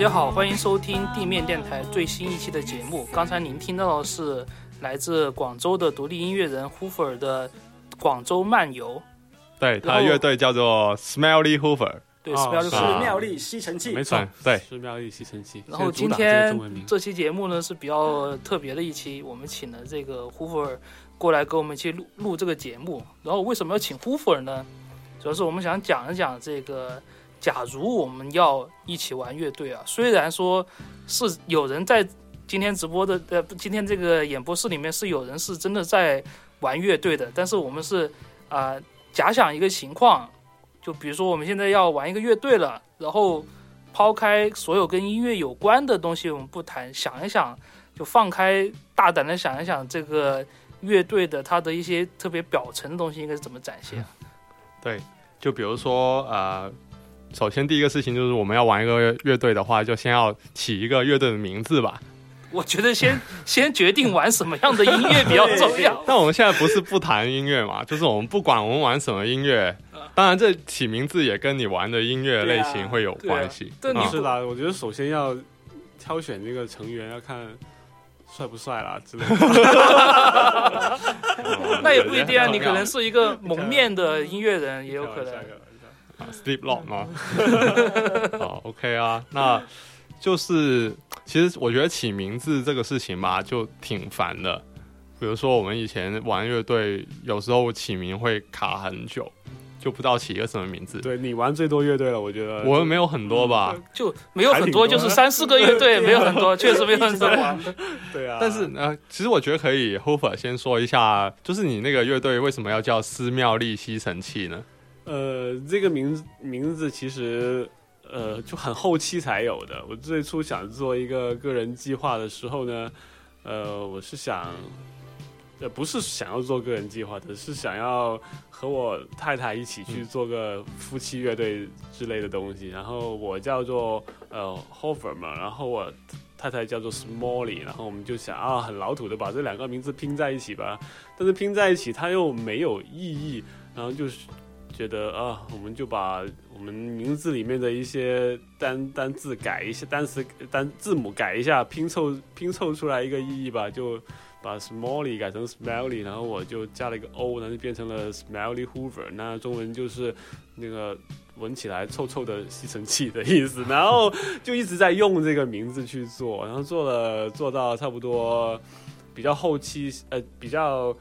大家好，欢迎收听地面电台最新一期的节目。刚才您听到的是来自广州的独立音乐人 Hoover 的《广州漫游》。对，他的乐队叫做 Smelly Hoover。对啊，Smell 是是妙丽吸尘器没，错嗯，对是妙丽吸尘器。然后今天这期节目呢是比较特别的一期，我们请了这个 Hoover 过来跟我们一起录录这个节目。然后为什么要请 Hoover 呢？主要是我们想讲一讲这个，假如我们要一起玩乐队啊，虽然说是有人在今天直播的呃，不今天这个演播室里面是有人是真的在玩乐队的，但是我们是啊、假想一个情况，就比如说我们现在要玩一个乐队了，然后抛开所有跟音乐有关的东西我们不谈，想一想，就放开大胆的想一想这个乐队的它的一些特别表层的东西应该是怎么展现。对，就比如说呃，首先第一个事情就是我们要玩一个乐队的话，就先要起一个乐队的名字吧。我觉得先 先决定玩什么样的音乐比较 重要。但我们现在不是不谈音乐嘛，就是我们不管我们玩什么音乐，当然这起名字也跟你玩的音乐类型会有关系。对啊对啊你是啦，我觉得首先要挑选这个成员，要看帅不帅啦之类的。那也不一定啊，嗯你可能是一个蒙面的音乐人，也有可能。啊 Sleep Lock 吗？好，OK 啊，那就是其实我觉得起名字这个事情吧，就挺烦的。比如说我们以前玩乐队，有时候起名会卡很久，就不知道起一个什么名字。对你玩最多乐队了，我觉得我们没有很多吧，就没有很多，就是三四个乐队，没有很多，确实没有很多。对啊，但是呃，其实我觉得可以 Hofer 先说一下，就是你那个乐队为什么要叫斯妙丽吸尘器呢？呃，这个名字名字其实呃就很后期才有的。我最初想做一个个人计划的时候呢，呃，我是想，呃，不是想要做个人计划的，是想要和我太太一起去做个夫妻乐队之类的东西。然后我叫做呃 Hofer 嘛，然后我。太太叫做 Smally，然后我们就想啊，很老土的把这两个名字拼在一起吧，但是拼在一起它又没有意义，然后就是觉得啊，我们就把我们名字里面的一些单单字改一下，单词单字母改一下，拼凑拼凑出来一个意义吧，就把 Smally 改成 Smelly，然后我就加了一个 O，然后就变成了 Smelly Hoover，那中文就是那个闻起来臭臭的吸尘器的意思，然后就一直在用这个名字去做，然后做了做到差不多比较后期，呃，比较。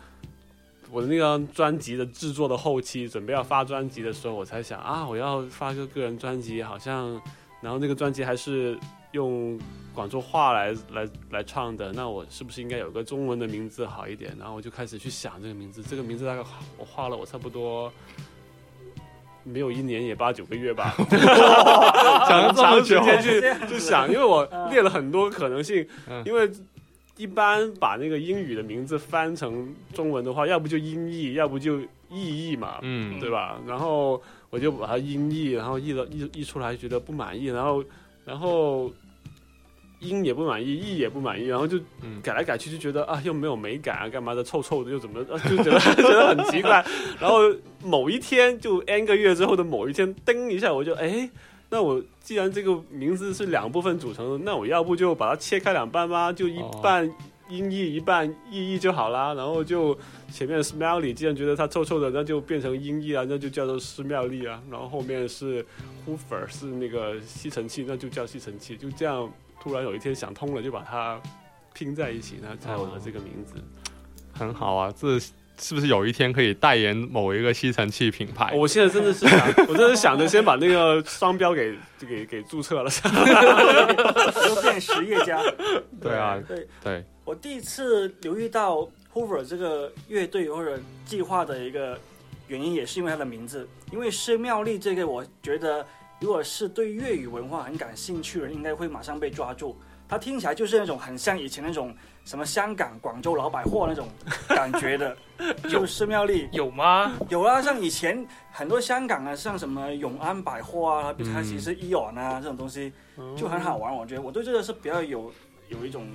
我的那张专辑的制作的后期，准备要发专辑的时候，我才想啊，我要发个个人专辑，好像，然后那个专辑还是用广州话来来来唱的，那我是不是应该有个中文的名字好一点？然后我就开始去想这个名字，这个名字大概我花了我差不多没有一年也八九个月吧，想了这么长时久，间去去想，因为我列了很多可能性嗯，因为一般把那个英语的名字翻成中文的话，要不就音译，要不就意译嘛，嗯，对吧？然后我就把它音译，然后译了译译出来，觉得不满意，然后然后音也不满意，译也不满意，然后就嗯改来改去，就觉得啊又没有美感啊，干嘛的，臭臭的又怎么，啊、就觉得 觉得很奇怪。然后某一天，就 n 个月之后的某一天，噔一下，我就哎。那我既然这个名字是两部分组成的，那我要不就把它切开两半吧，就一半音译一半意译就好啦。然后就前面 smelly，既然觉得它臭臭的，那就变成音译啊，那就叫做施妙丽啊。然后后面是 hoover 是那个吸尘器，那就叫吸尘器。就这样，突然有一天想通了，就把它拼在一起，那才有了这个名字。很好啊，这是不是有一天可以代言某一个吸尘器品牌？我现在真的是想，我真的是想着先把那个商标给 给给注册了。就变实业家。对啊，对对，我第一次留意到 Hoover 这个乐队或者计划的一个原因，也是因为它的名字。因为施妙丽这个，我觉得如果是对粤语文化很感兴趣的人，应该会马上被抓住。它听起来就是那种很像以前那种什么香港、广州老百货那种感觉的，就是施妙丽。有吗？有啊，像以前很多香港啊，像什么永安百货啊，它其实是伊尔啊这种东西，就很好玩。我觉得我对这个是比较有有一种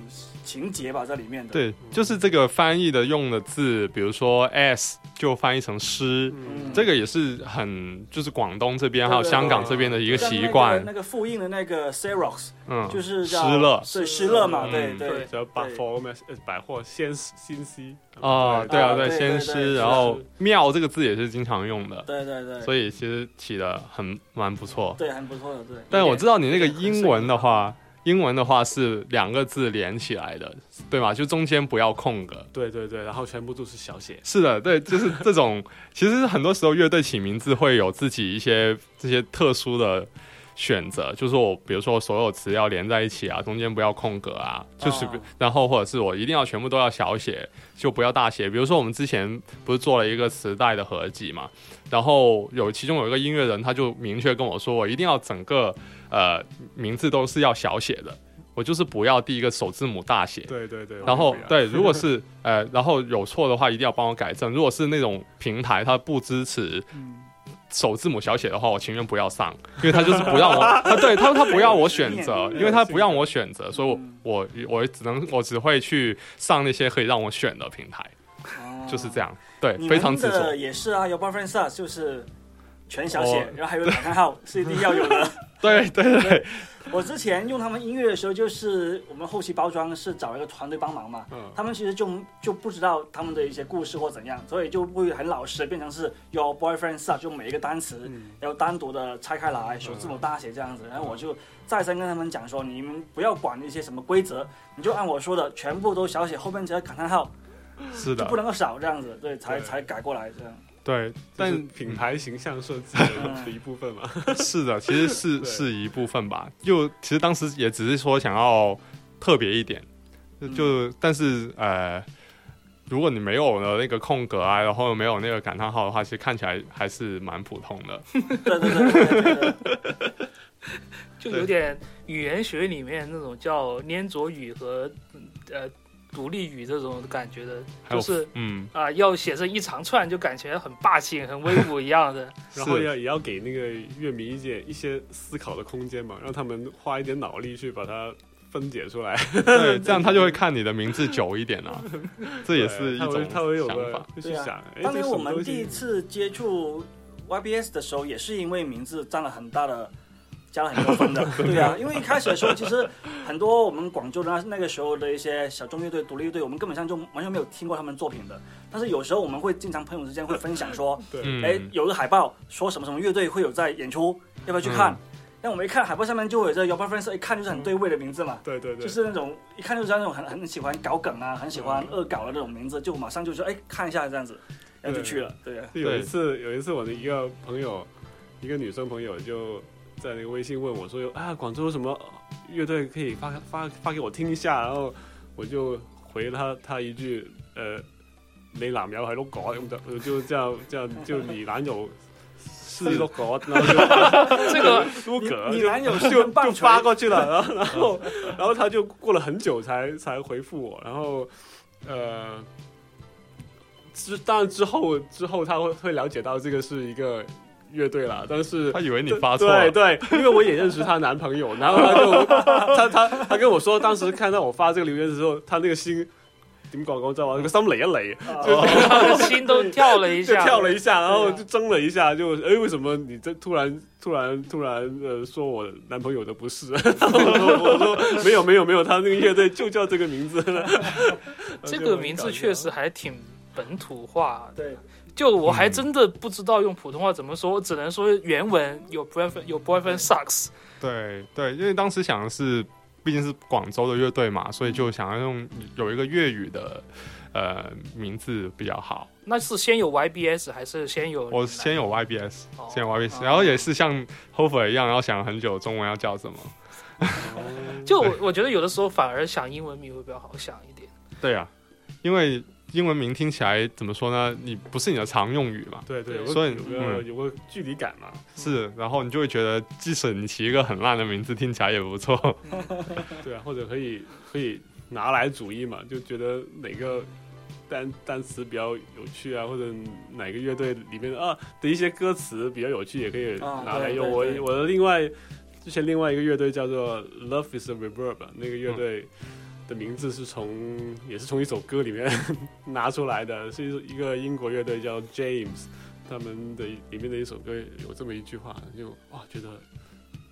情节吧在里面的。，对，就是这个翻译的用的字，比如说 s 就翻译成诗，嗯，这个也是很就是广东这边还有香港这边的一个习惯。那，个复印的那个 Xerox 嗯，就是诗叫乐对诗乐嘛，嗯对对对叫百货百货先先西哦，对啊，对，先诗，对然后是。庙这个字也是经常用的，对对对，所以其实起的很蛮不错。对很不错的，对。但是我知道你那个英文的话，英文的话是两个字连起来的，对吗？就中间不要空格。对对对，然后全部都是小写。是的，对，就是这种。其实很多时候乐队起名字会有自己一些这些特殊的选择，就是我比如说所有词要连在一起啊，中间不要空格啊，就是、哦然后或者是我一定要全部都要小写，就不要大写。比如说我们之前不是做了一个磁带的合集嘛，然后有其中有一个音乐人他就明确跟我说，我一定要整个呃名字都是要小写的。我就是不要第一个首字母大写，对对对，然后对，如果是 呃，然后有错的话，一定要帮我改正。如果是那种平台它不支持嗯首字母小写的话，我情愿不要上，因为他就是不让我，他对他他不让我选择，因为他不让我选择，所以我嗯我我只能我只会去上那些可以让我选的平台，哦就是这样，对，非常执们的着。也是啊，有 boyfriend 就是全小写哦，然后还有感叹号 是一定要有的。对对对，我之前用他们音乐的时候，就是我们后期包装是找一个团队帮忙嘛，嗯他们其实就就不知道他们的一些故事或怎样，所以就会很老实地变成是 your boyfriend stars，就每一个单词嗯要单独的拆开来，首字母大写这样子。然后我就再三跟他们讲说，你们不要管那些什么规则，你就按我说的，全部都小写，后面只要感叹号，是的就不，能够少这样子，对，才对才改过来这样。对，但但品牌形象设计嗯的一部分嘛。是的，其实是是一部分吧。就其实当时也只是说想要特别一点，就就、但是呃，如果你没有了那个空格啊，然后没有那个感叹号的话，其实看起来还是蛮普通的。对对对对对对，就有点语言学里面那种叫粘着语和呃独立语这种感觉的，就是嗯，啊、要写成一长串，就感觉很霸气、很威武一样的。然后要也要给那个乐迷一些一些思考的空间嘛，让他们花一点脑力去把它分解出来。对，这样他就会看你的名字久一点啊，这也是一种他会有想法。对啊会去想，哎，当年我们第一次接触 YBS 的时候，也是因为名字占了很大的，加了很多分的。对啊，因为一开始的时候，其实很多我们广州的那那个时候的一些小众乐队、独立乐队，我们根本上就完全没有听过他们作品的。但是有时候我们会经常朋友之间会分享说，对，嗯，哎，有个海报说什么什么乐队会有在演出，要不要去看？嗯但我们一看海报上面就有这 Your Boyfriend，一看就是很对味的名字嘛。对对对，就是那种一看就知道那种很很喜欢搞梗啊，很喜欢恶搞的那种名字，就马上就说哎看一下这样子，然后就去了。对啊，有一次，有一次我的一个朋友，一个女生朋友就在那个微信问我说：“有啊，广州有什么乐队可以发发发给我听一下？”然后我就回了他他一句：“呃，你男友係碌果咁就我就這樣這樣就你男友是碌果，然後就 这个碌你格你男友就是就发过去了，然后然后然后他就过了很久才才回复我，然后呃，之当然之后之后他会会了解到这个是一个乐队啦，但是他以为你发错了，对对，因为我也认识她男朋友，然后他就他他他跟我说，当时看到我发这个留言的时候，他那个心點講廣州話，個心嚟一嚟，啊心都跳了一下，跳了一下，然後對啊就怔了一下，就哎，为什么你这突然突然突然呃说我男朋友的不是？我說我說沒有没有没有，他那个乐队就叫这个名字。这个名字确实还挺本土化的。对，就我还真的不知道用普通话怎么说，我只能说原文有 boyfriend 有 boyfriend sucks。对对，因为当时想的是，毕竟是广州的乐队嘛，所以就想要用有一个粤语的呃名字比较好。那是先有 YBS 还是先有？我先有 YBS，哦先有 YBS，哦然后也是像 Hofer 一样，然后想了很久中文要叫什么。就我我觉得有的时候反而想英文名会比较好想一点。对啊，因为英文名听起来怎么说呢？你不是你的常用语嘛，对对，所以有个嗯有个距离感嘛。是，然后你就会觉得，即使你起一个很烂的名字，听起来也不错。对啊，或者可以可以拿来主义嘛，就觉得哪个单单词比较有趣啊，或者哪个乐队里面啊的一些歌词比较有趣，也可以啊拿来用。我对对对我的另外之前另外一个乐队叫做 Love Is a Reverb，那个乐队。的名字是从也是从一首歌里面 拿出来的，是一一个英国乐队叫 James，他们的里面的一首歌有这么一句话，就哇觉得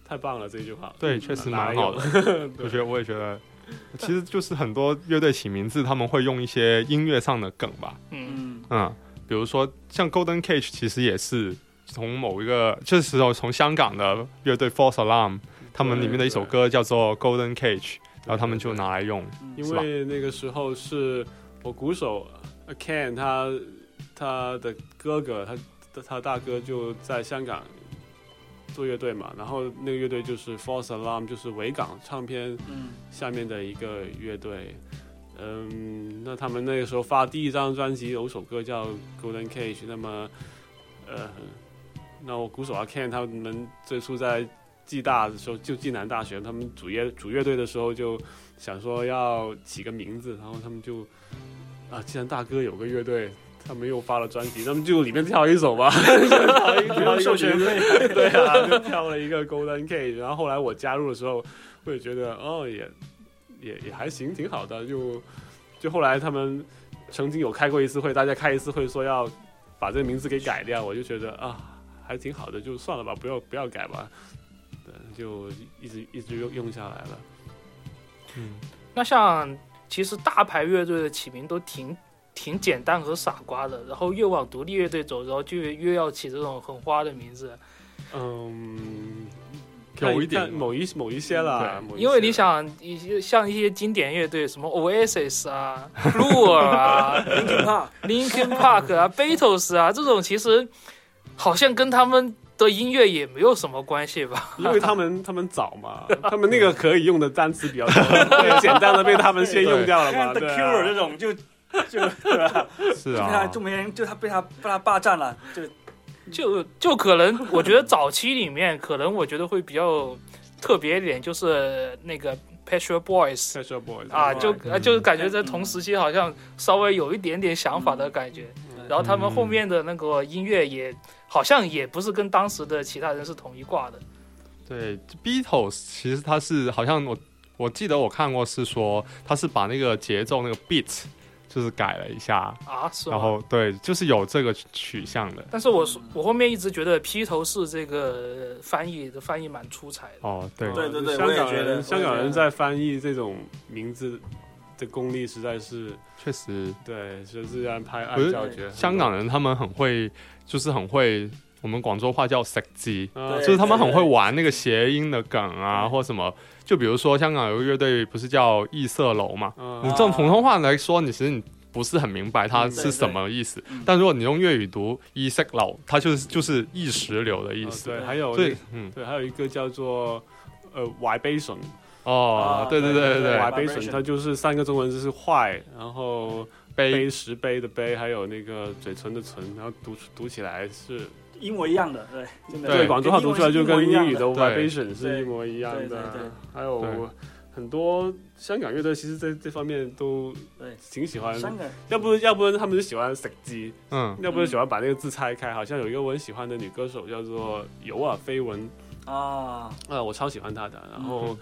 太棒了这句话。对，确实蛮好的。我觉得我也觉得，其实就是很多乐队起名字，他们会用一些音乐上的梗吧。嗯，嗯嗯，比如说像 Golden Cage，其实也是从某一个，就是从从香港的乐队 False Alarm，他们里面的一首歌叫做 Golden Cage，然后他们就拿来用。因为那个时候是我鼓手呃 Ken 他他的哥哥他他大哥就在香港做乐队嘛，然后那个乐队就是 False Alarm，就是维港唱片嗯下面的一个乐队。嗯，那他们那个时候发第一张专辑有首歌叫 Golden Cage，那么呃，那我鼓手阿 Ken 他们最初在暨大的时候，就暨南大学，他们组乐组乐队的时候就想说要起个名字，然后他们就啊，既然大哥有个乐队，他们又发了专辑，那么就里面挑一首吧，就挑一不挑一个用授权名字费，对啊，就挑了一个 Golden Cage，然后后来我加入的时候，我也觉得哦，也也也还行，挺好的。就就后来他们曾经有开过一次会，大家开一次会说要把这个名字给改掉，我就觉得啊，还挺好的，就算了吧，不要不要改吧。对，就一直一直用用下来了。嗯，那像其实大牌乐队的起名都挺挺简单和傻瓜的，然后越往独立乐队走，然后就越要起这种很花的名字。嗯，有一点某一某一些啦，因为你想一些像一些经典乐队，什么 Oasis 啊、Blur 啊、Linkin Park，Linkin Park 啊、Beatles 啊，这种其实好像跟他们的音乐也没有什么关系吧？因为他们 他们早嘛，他们那个可以用的单词比较多，对，简单的被他们先用掉了像嘛，The 对 Cure 这啊。种就就对吧？是啊就，没人就他被他被他霸占了，就就就可能，我觉得早期里面可能我觉得会比较特别一点，就是那个 Pet Shop Boys。Pet Shop Boys 啊，就就是感觉在同时期好像稍微有一点点想法的感觉，然后他们后面的那个音乐也好像也不是跟当时的其他人是同一挂的，对 Beatles，其实他是好像我我记得我看过是说，他是把那个节奏那个 beat 就是改了一下，啊，是？然后对，就是有这个取向的。但是我是我后面一直觉得披头士这个翻译的翻译蛮出彩的，哦，对，对对对香港人香港人在翻译这种名字的功力实在是确实，对，就是按拍按教诀得。香港人他们很会，就是很会，我们广州话叫食鸡，啊对就是他们很会玩那个谐音的梗啊，或什么。就比如说香港有个乐队不是叫异色楼嘛，啊你用普通话来说，你其实你不是很明白它是什么意思。嗯但如果你用粤语读意识流，它就是就是意识流的意思。啊对，还有对，嗯，对，还有一个叫做呃 vibration，哦，对对对对对，vibration。它就是三个中文字是坏，然后 杯碑石碑的碑，还有那个嘴唇的唇，然后读读起来是一模一样的，对，真的。对广州话读出来就跟英语的 vibration 是一模一样对对的对对。还有很多香港乐队其实在这方面都对挺喜欢，三个要不要不然他们就喜欢食鸡，嗯，要不就喜欢把那个字拆开。好像有一个我很喜欢的女歌手叫做尤尔菲文，啊，啊，我超喜欢她的。然后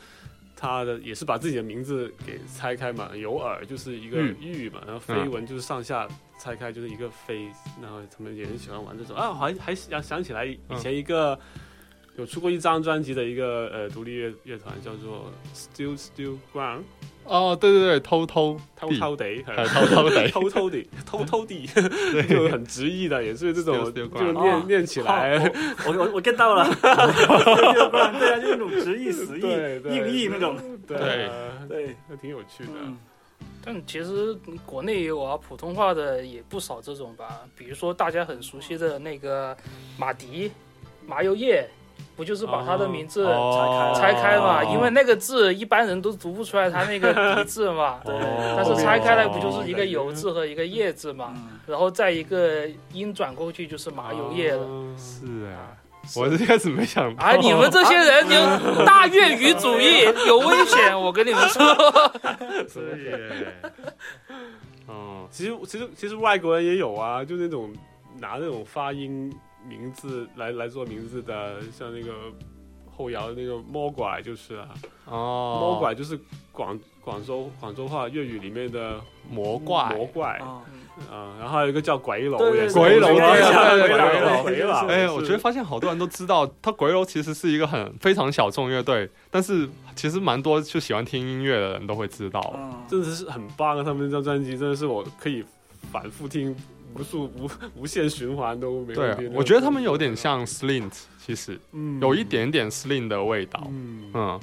嗯她的也是把自己的名字给拆开嘛，有耳就是一个玉玉嘛，然后飞文就是上下拆开就是一个飞，然后他们也很喜欢玩这种啊，我还还想想起来以嗯前一个。有出过一张专辑的一个呃独立乐乐团叫做 Still Still Ground，哦，对对对，偷偷偷偷地，呃偷 偷地。偷偷地，偷偷地，就很直译的，也是这种就念哦。念起来，我我我 get 到了，对啊，就是那种直译死译、硬译那种，对对，那挺有趣的。嗯，但其实国内也有啊，普通话的也不少这种吧，比如说大家很熟悉的那个马迪、麻油叶，不就是把他的名字哦拆开嘛？哦因为那个字一般人都读不出来他那个 底字嘛。对哦但是拆开来不就是哦一个油字和一个叶字嘛？嗯然后再一个音转过去就是麻油叶了。哦是啊，我一开始没想到，啊！你们这些人有大粤语主义，有危险！我跟你们说，是耶，哦，其实其实其实外国人也有啊，就那种拿那种发音名字来来做名字的，像那个后摇的那个魔拐就是啊，哦，魔拐就是广广州广州话粤语里面的魔怪，魔怪啊，啊，然后还有一个叫鬼楼，也是鬼楼对对对鬼楼，鬼楼。哎，我觉得发现好多人都知道，他鬼楼其实是一个很非常小众乐队，但是其实蛮多就喜欢听音乐的人都会知道。嗯，真的是很棒啊！他们这张专辑真的是我可以反复听无数无 无限循环都没对问题。，我觉得他们有点像 Slint，其实嗯有一点点 Slint 的味道。嗯嗯，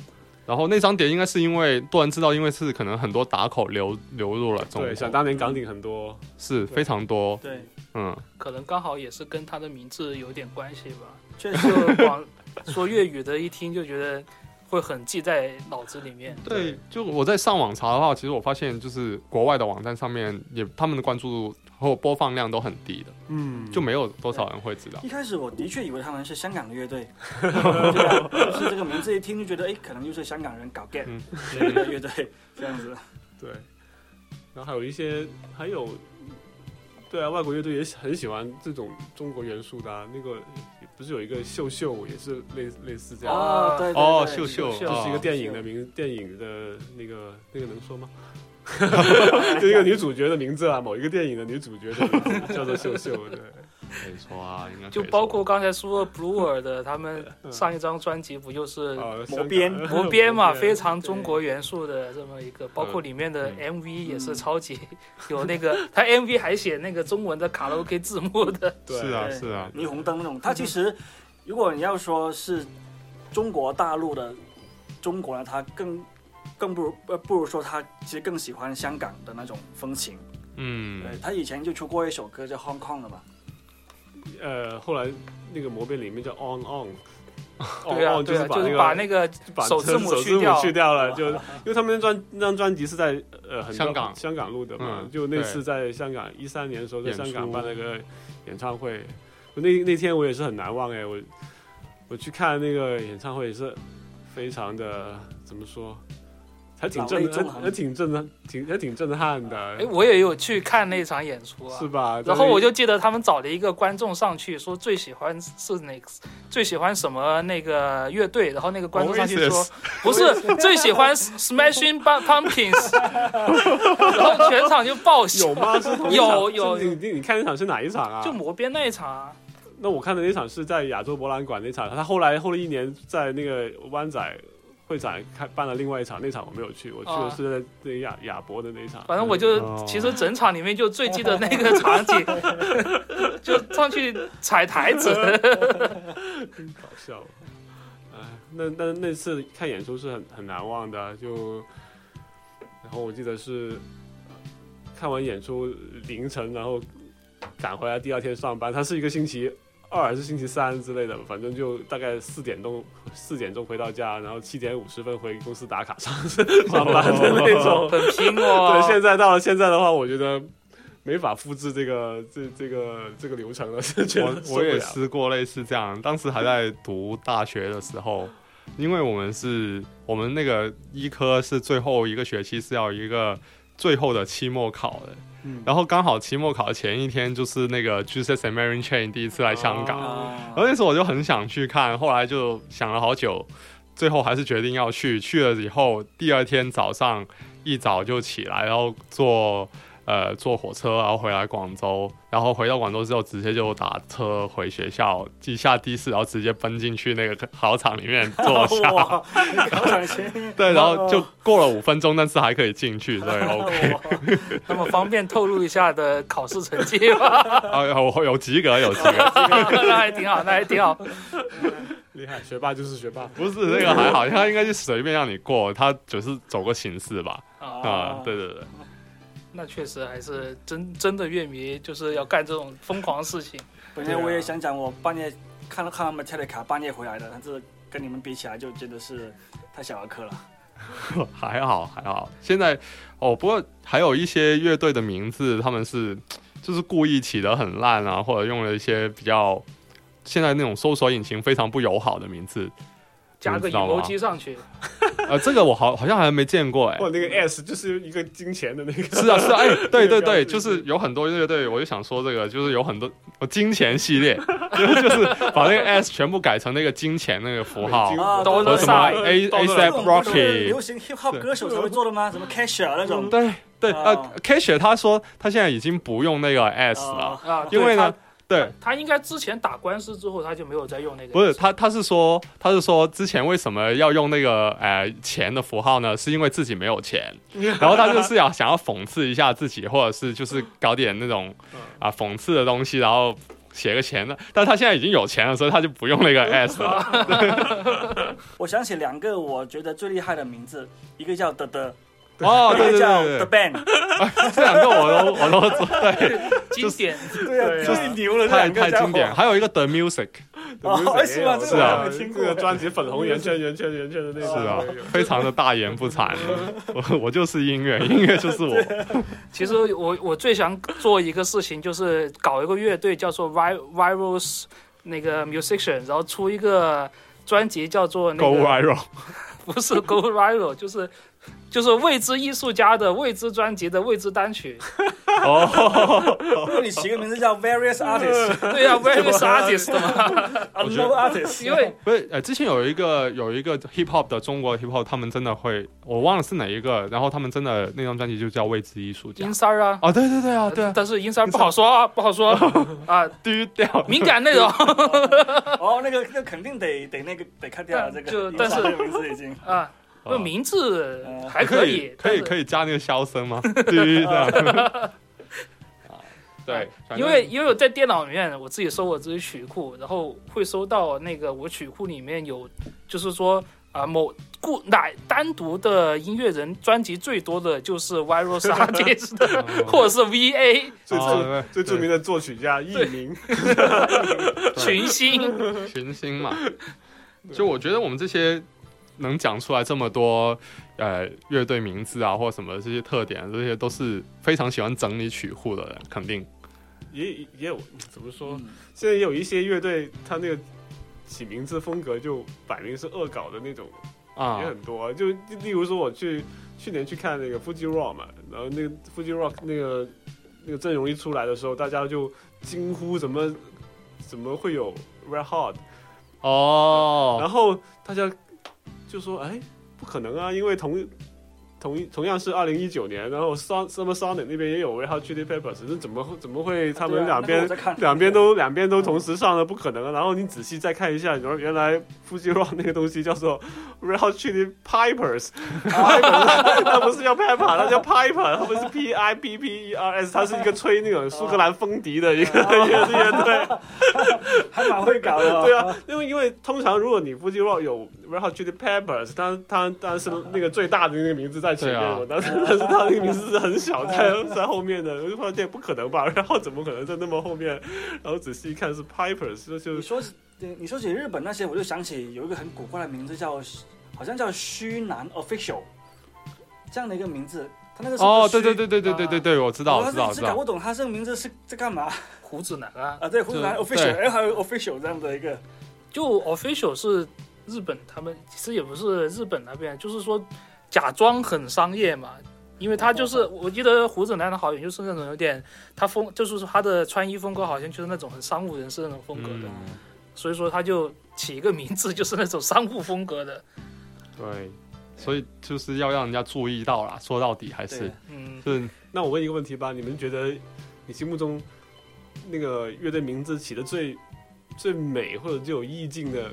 然后那张碟应该是因为多人知道，因为是可能很多打口流流入了中对，国，想当年港顶很多，是非常多。对，嗯，可能刚好也是跟他的名字有点关系吧。确实，就 广说粤语的，一听就觉得会很记在脑子里面。对，就我在上网查的话，其实我发现就是国外的网站上面也他们的关注度和播放量都很低的，嗯就没有多少人会知道。一开始我的确以为他们是香港的乐队，对啊，就是这个名字一听就觉得，哎，可能就是香港人搞个乐队这样子。对，然后还有一些还有。对啊，外国乐队也很喜欢这种中国元素的、啊。那个不是有一个秀秀，也是类类似这样，哦，对对对。哦秀秀这是一个哦电影的名，电影的那个那个能说吗？就一个女主角的名字啊，某一个电影的女主角的名字叫做秀秀，对，可以说啊，应该就包括刚才说 Bluer 的，他们 上一张专辑不就是呃，魔边 魔边嘛，非常中国元素的这么一个，包括里面的嗯。MV 也是超级 有那个，他 MV 还写那个中文的卡拉 OK 字幕的，对是啊是啊，霓虹灯那种。他其实，如果你要说是中国大陆的中国呢，他更更不如呃不如说他其实更喜欢香港的那种风情。嗯。对他以前就出过一首歌叫《Hong Kong》的嘛，呃，后来那个魔变里面叫 on on。对啊 on 对啊，把那个就是把那个把首字母手去掉去掉了，就因为他们那专那张专辑是在呃很多香港香港录的嘛，嗯就那次在香港一三年的时候在香港办了个演唱会，那那天我也是很难忘哎，我我去看那个演唱会也是非常的怎么说，还挺震撼，还挺震撼，挺还挺震撼的，哎，我也有去看那场演出啊是。吧？然后我就记得他们找了一个观众上去说最喜欢是哪个最喜欢什么那个乐队，然后那个观众上去说不是 最喜欢 Smashing Pumpkins，然后全场就爆笑有。吗？有有你你你看那场是哪一场啊？就磨边那一场啊，那我看的那场是在亚洲博览馆那场，他后来后来一年在那个湾仔会展开办了另外一场，那场我没有去，我去的啊是在那个亚亚博的那一场。反正我就、哦其实整场里面就最记得那个 场景，就上去踩台子。真搞笑。哎，那那那次看演出是很很难忘的，就然后我记得是看完演出凌晨，然后赶回来第二天上班，他是一个星期。二还是星期三之类的，反正就大概四点钟四点钟回到家，然后七点五十分回公司打卡上上班的那种。很拼哦。对，现在到了现在的话，我觉得没法复制这个这这个这个流程了，我我也不了试过类似这样，当时还在读大学的时候，因为我们是我们那个医科是最后一个学期是要一个最后的期末考的，嗯。然后刚好期末考前一天就是那个 Jesus and Mary Chain 第一次来香港，然后那时候我就很想去看，后来就想了好久，最后还是决定要去。去了以后，第二天早上一早就起来，然后坐呃坐火车，然后回来广州，然后回到广州之后，直接就打车回学校，一下的士，然后直接奔进去那个考场里面坐下。考场前对，然后 就过了五分钟，但是还可以进去，对，OK。那么方便透露一下的考试成绩吗？啊，有有及格，有及格。那还挺好，那还挺好。厉害，学霸就是学霸。不是那个还好，他应该是随便让你过，他只是走个形式吧。啊、啊，对对对。那确实还是真真的乐迷就是要干这种疯狂事情。本来我也想讲，我半夜看了看他们 Metallica 半夜回来的，但是跟你们比起来，就真的是太小儿科了。还好还好，现在哦，不过还有一些乐队的名字，他们是就是故意起得很烂啊，或者用了一些比较现在那种搜索引擎非常不友好的名字，加个你知道吗 emoji 上去，呃，这个我好好像还没见过哎。哇，那个 S 就是一个金钱的那个。是啊是啊，哎，对对对，就是有很多乐队，我就想说这个，就是有很多呃金钱系列，就是把那个 S 全部改成那个金钱那个符号，什么 A 都 A 是 S 这种不是 Rocky，流行 hip hop 歌手才会做的吗？什么 Casher 那种？对对，呃啊，Cash 他说他现在已经不用那个 S 了，啊啊，因为呢，对，他应该之前打官司之后，他就没有再用那个。不是他，他是说，他是说之前为什么要用那个呃钱的符号呢？是因为自己没有钱，然后他就是要想要讽刺一下自己，或者是就是搞点那种啊讽刺的东西，然后写个钱的。但他现在已经有钱了，所以他就不用那个 S 了。我想起两个我觉得最厉害的名字，一个叫的的，哦，对对对 The Band，对，这两个我都我都对，经典，对啊，对。啊最牛了太太经典。还有一个 The Music，哦是吗？这个我还没听过。这个专辑粉红圆圈圆圈圆圈的那个。是啊，非常的大言不惭。我我就是音乐，音乐就是我。其实我我最想做一个事情，就是搞一个乐队，叫做 Vi Virus 那个 Musician，然后出一个专辑叫做那 Go 个 viral，不是 Go Viral，就是就是未知艺术家的未知专辑的未知单曲。哦，如果你起个名字叫 Various Artists、对呀、v a r i o u s Artists 嘛，Unknown Artists，因为不是，呃，之前有一个有一个 hip hop 的中国 hip hop，他们真的会，我忘了是哪一个，然后他们真的那张专辑就叫未知艺术家。Inside 啊。哦，对对对啊，对啊，但是 Inside 不好说啊，不好说啊，低调。敏感内容 哦，那个那肯定得得那个得看掉了这个，就但是这个名字已经。啊，名字呃还可以，可以可以，加那个箫声吗？低这样。啊对，因为因为我在电脑里面，我自己搜我自己曲库，然后会搜到那个我曲库里面有，就是说啊、某固哪单独的音乐人专辑最多的就是 Virus Artist 的，或者是 VA 最哦著最著名的作曲家艺名，群星，群星嘛，就我觉得我们这些能讲出来这么多呃乐队名字啊，或什么这些特点，这些都是非常喜欢整理曲库的人，肯定。也也有怎么说？嗯现在也有一些乐队，他那个起名字风格就摆明是恶搞的那种，啊也，很多。就例如说，我去去年去看那个 Fuji Rock 嘛，然后那个 Fuji Rock 那个那个阵容一出来的时候，大家就惊呼怎么怎么会有 Red Hot，哦，然后大家就说：“哎，不可能啊，因为同同同样是二零一九年，然后 Son Summer Sonic 那边也有 Red Hot Chili Peppers，那怎么会怎么会他们两边、两边都两边都同时上呢？不可能啊！然后你仔细再看一下，然后原来 Fuji Rock 那个东西叫做 Red Hot Chili Pipers，它不是叫 Pepper，它叫 Piper，它不是 P I P P E R S，它是一个吹那种苏格兰风笛的一个乐乐队。还蛮会搞的、哦。对啊，因为因为通常如果你 Fuji Rock 有 Red Hot Chili Peppers，它它当然是那个最大的那个名字在前面嘛，但是但是他那个名字是很小，在在后面的，我就发现不可能吧？然后怎么可能在那么后面？然后仔细一看是 Pipers，就就你说起你说起日本那些，我就想起有一个很古怪的名字叫，好像叫虚男 Official 这样的一个名字。他那个哦，对对对对对对对对，我知道，我知道，我知道我是搞不。懂他这个名字是在干嘛胡子男啊，啊？对，胡子男 Official，对哎，还有 Official 这样的一个，就 official 是日本，他们其实也不是日本那边，就是说假装很商业嘛。因为他就是，我记得胡子男的好像就是那种有点，他风就是说他的穿衣风格好像就是那种很商务人士那种风格的，嗯，所以说他就起一个名字就是那种商务风格的。对，所以就是要让人家注意到啦。说到底还是嗯，就是那我问一个问题吧，你们觉得你心目中那个乐队名字起的最最美或者最有意境的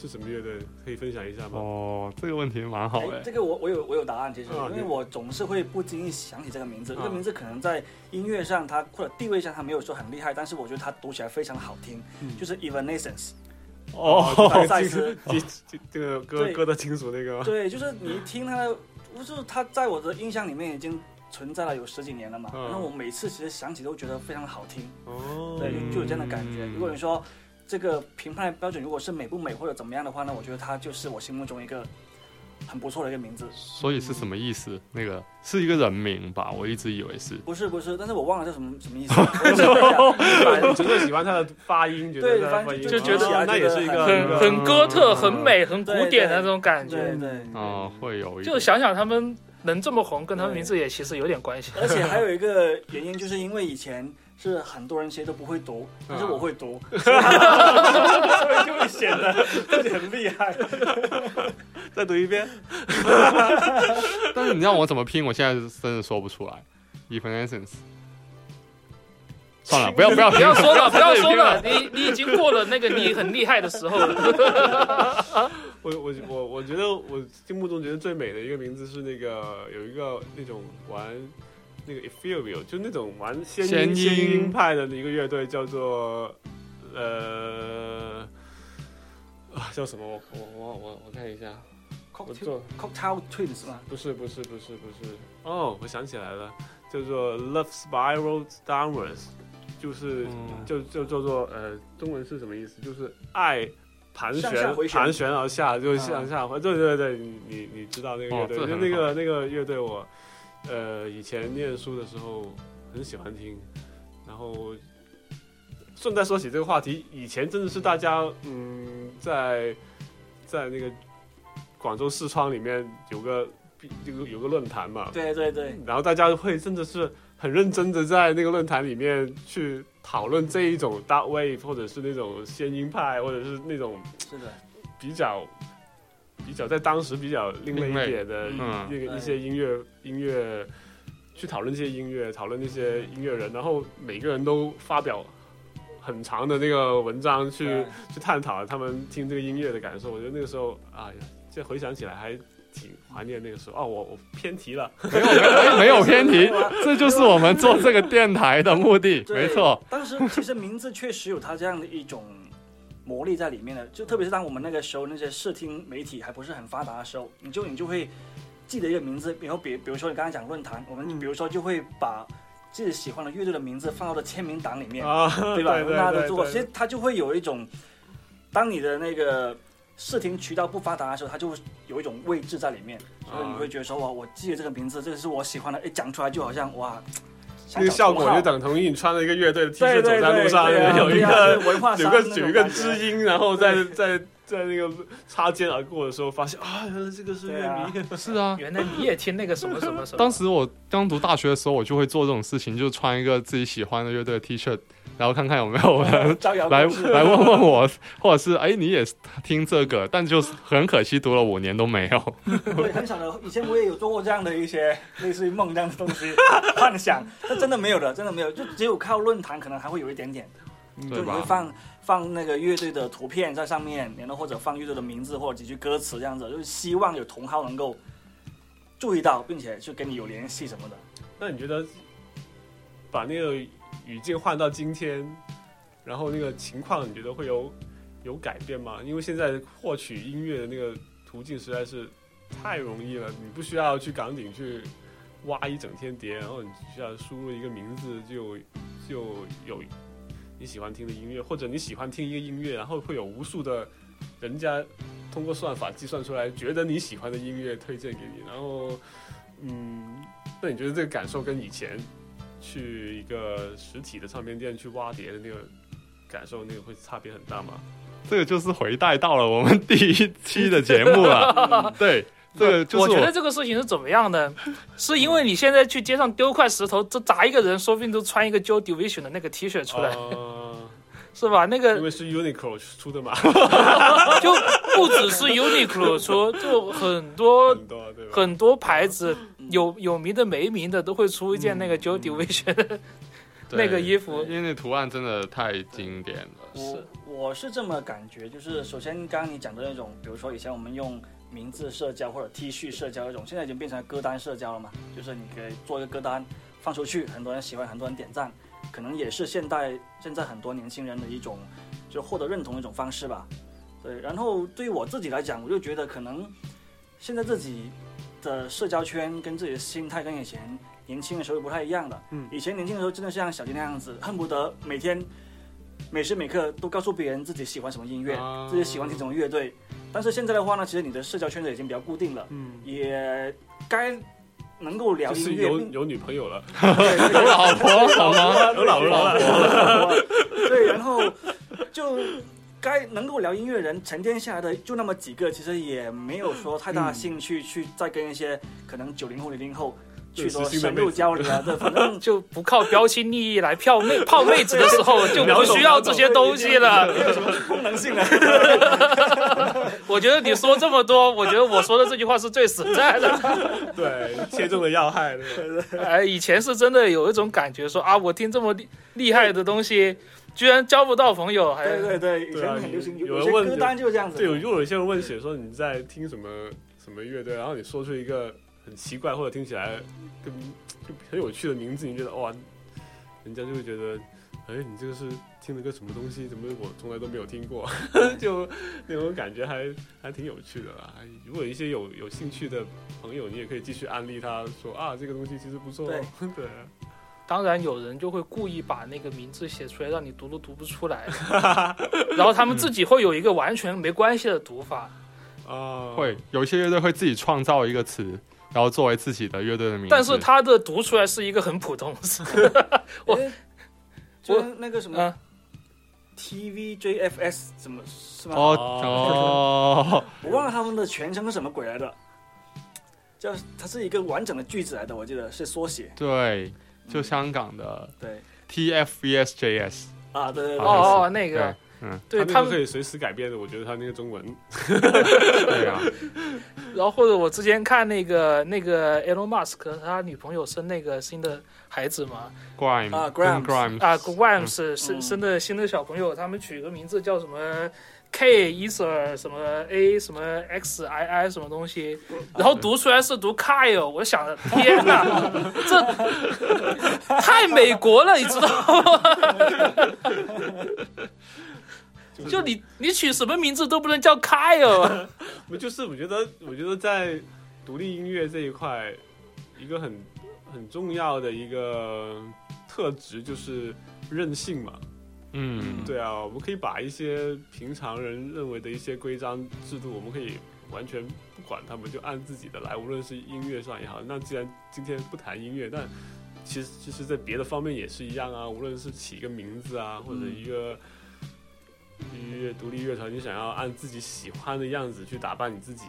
是什么乐队？可以分享一下吗？哦，这个问题蛮好的。哎这个我我有我有答案，其实啊因为我总是会不经意想起这个名字。啊这个名字可能在音乐上它或者地位上它没有说很厉害，但是我觉得它读起来非常好听，嗯就是 Evanescence。哦，范赛斯，这个歌对歌的清楚那个？对，就是你一听它的，不是它在我的印象里面已经存在了有十几年了嘛。嗯然后我每次其实想起都觉得非常好听，哦，对，就就有这样的感觉。嗯如果你说这个评判标准如果是美不美或者怎么样的话呢，我觉得它就是我心目中一个很不错的一个名字。所以是什么意思？那个是一个人名吧？我一直以为是。不是不是，但是我忘了叫什么什么意思。我查一下纯粹喜欢他的发音，觉对得发音就觉得哦那也是一个很很哥特、很美、很古典的那种感对觉。对。哦，会有一点。就想想他们能这么红，跟他们名字也其实有点关系。而且 还有一个原因，就是因为以前是很多人其实都不会读，但是我会读，所以就会显得自己很厉害。再读一遍。但是你让我怎么拼，我现在是真的说不出来。Evanescence。算了，不要不要不要说了，不要说了，你你已经过了那个你很厉害的时候了。我我我我觉得我心目中觉得最美的一个名字是那个有一个那种玩那个 Ethereal，就那种玩仙仙音音仙音派的一个乐队，叫做呃啊叫什么？我我我我我看一下，Cocktail Cocktail Twins 吗，不是不是不是不是哦，我想起来了，叫做 Love Spiral Downwards，就是、嗯就就叫做呃中文是什么意思？就是爱。盘旋盘旋而下，就是向下回。对对对，你你你知道那个乐队？就那个那个乐队，我呃以前念书的时候很喜欢听。然后顺带说起这个话题，以前真的是大家嗯在在那个广州视窗里面有个有个有个论坛嘛，对对对，然后大家会真的是很认真的在那个论坛里面去讨论这一种 dark wave，或者是那种仙音派，或者是那种是的，比较比较在当时比较另类一点的那个一些音乐音乐，去讨论这些音乐，讨论那些音乐人，然后每个人都发表很长的那个文章去去探讨他们听这个音乐的感受。我觉得那个时候，哎呀，这回想起来还挺怀念那个时候。哦，我我偏题了。没有没有没 有偏题，这就是我们做这个电台的目的，没错。当时其实名字确实有它这样的一种魔力在里面的，就特别是当我们那个时候那些视听媒体还不是很发达的时候，你就你就会记得一个名字，然后比比如说你刚才讲论坛，我们嗯比如说就会把自己喜欢的乐队的名字放到了签名档里面，啊，对吧？对对那的对做，过其实它就会有一种，当你的那个视听渠道不发达的时候，它就会有一种位置在里面，所以你啊会觉得说哇，我记得这个名字，这个是我喜欢的，一讲出来就好像哇，那个效果就等等同于你穿了一个乐队的 T 恤走在路上，有一个文化有个有一个知音，然后在在在那个擦肩而过的时候，发现啊，原来这个是乐迷。是啊，原来你也听那个什么什么什么。当时我刚读大学的时候，我就会做这种事情，就穿一个自己喜欢的乐队的 T 恤，然后看看有没有人 招摇来来问问我，或者是哎你也听这个，但就是很可惜读了五年都没有。对，很少的。以前我也有做过这样的一些类似于梦这样的东西，幻想，但真的没有的，真的没有，就只有靠论坛可能还会有一点点，就你会放放那个乐队的图片在上面，然后或者放乐队的名字或者几句歌词这样子，就是希望有同好能够注意到，并且去跟你有联系什么的。那你觉得把那个语境换到今天，然后那个情况，你觉得会有有改变吗？因为现在获取音乐的那个途径实在是太容易了，你不需要去岗顶去挖一整天碟，然后你只需要输入一个名字就就有你喜欢听的音乐，或者你喜欢听一个音乐，然后会有无数的人家通过算法计算出来，觉得你喜欢的音乐推荐给你，然后嗯，那你觉得这个感受跟以前去一个实体的唱片店去挖碟的那个感受，那个会差别很大吗？这个就是回带到了我们第一期的节目了。对，这个就是我觉得这个事情是怎么样的？是因为你现在去街上丢块石头，这砸一个人，说不定都穿一个 Joe Division 的那个 T 恤出来，呃 是吧？那个因为是 Uniqlo 出的嘛，就不只是 Uniqlo 出，就很多很多？很多牌子有有名的没名的都会出一件那个 Joe Division 的对那个衣服因为那图案真的太经典了。我我是这么感觉，就是首先刚刚你讲的那种，比如说以前我们用名字社交或者 T 恤社交那种，现在已经变成歌单社交了嘛，就是你可以做一个歌单放出去，很多人喜欢，很多人点赞，可能也是现代现在很多年轻人的一种就获得认同的一种方式吧。对，然后对于我自己来讲，我就觉得可能现在自己的社交圈跟自己的心态跟以前年轻的时候不太一样了。嗯以前年轻的时候真的像小金那样子，恨不得每天每时每刻都告诉别人自己喜欢什么音乐，啊。自己喜欢听什么乐队。但是现在的话呢，其实你的社交圈子已经比较固定了，嗯，也该能够聊是音乐，有有女朋友了，对有 老婆好吗？有老婆了了，对，然后就该能够聊音乐人沉淀下来的就那么几个，其实也没有说太大兴趣去再跟一些可能九零后、零零后去说深入交流啊，这，反正 就不靠标新立异来泡妹泡妹子的时候，就不需要这些东西了。没有什么功能性的。我觉得你说这么多，我觉得我说的这句话是最实在的。对，切中了要害，对吧哎，以前是真的有一种感觉说啊，我听这么厉厉害的东西，居然交不到朋友，还对对对，以前很流行，有有人问歌单就是这样子。对，又有一些人问写说你在听什么什么乐队，然后你说出一个很奇怪或者听起来跟就很有趣的名字，你觉得哇，人家就会觉得，哎，你这个是听了个什么东西？怎么我从来都没有听过？就那种感觉还还挺有趣的啦。如果一些有有兴趣的朋友，你也可以继续安利他说啊，这个东西其实不错。对对，当然有人就会故意把那个名字写出来，让你读都读不出来，然后他们自己会有一个完全没关系的读法。啊，会有一些乐队会自己创造一个词，然后作为自己的乐队的名字。但是他的读出来是一个很普通的词。我哎就那个什么嗯 TVJFS 怎么是吧？哦哦。哦，我忘了他们的全称是什么鬼来的，叫它是一个完整的句子来的，我记得是缩写。对，就香港的对。TFVSJS，啊，对对对，哦哦，那个对，对他们，可以随时改变的。我觉得他那个中文，对啊，然后或者我之前看那个那个 Elon Musk 他女朋友生那个新的孩子嘛，Grime 啊跟 Grimes Grimes 啊 Grimes 生嗯。生的新的小朋友，他们取个名字叫什么？K Ether 什么 A 什么 X I I 什么东西，然后读出来是读 Kyle，我想着天哪，这太美国了，你知道吗？就你你取什么名字都不能叫 Kyle，不就是我觉得，我觉得在独立音乐这一块，一个很很重要的一个特质就是任性嘛。嗯，对啊，我们可以把一些平常人认为的一些规章制度，我们可以完全不管他们，就按自己的来，无论是音乐上也好。那既然今天不谈音乐，但其实其实在别的方面也是一样啊，无论是起一个名字啊，或者一个。音乐独立乐团，你想要按自己喜欢的样子去打扮你自己，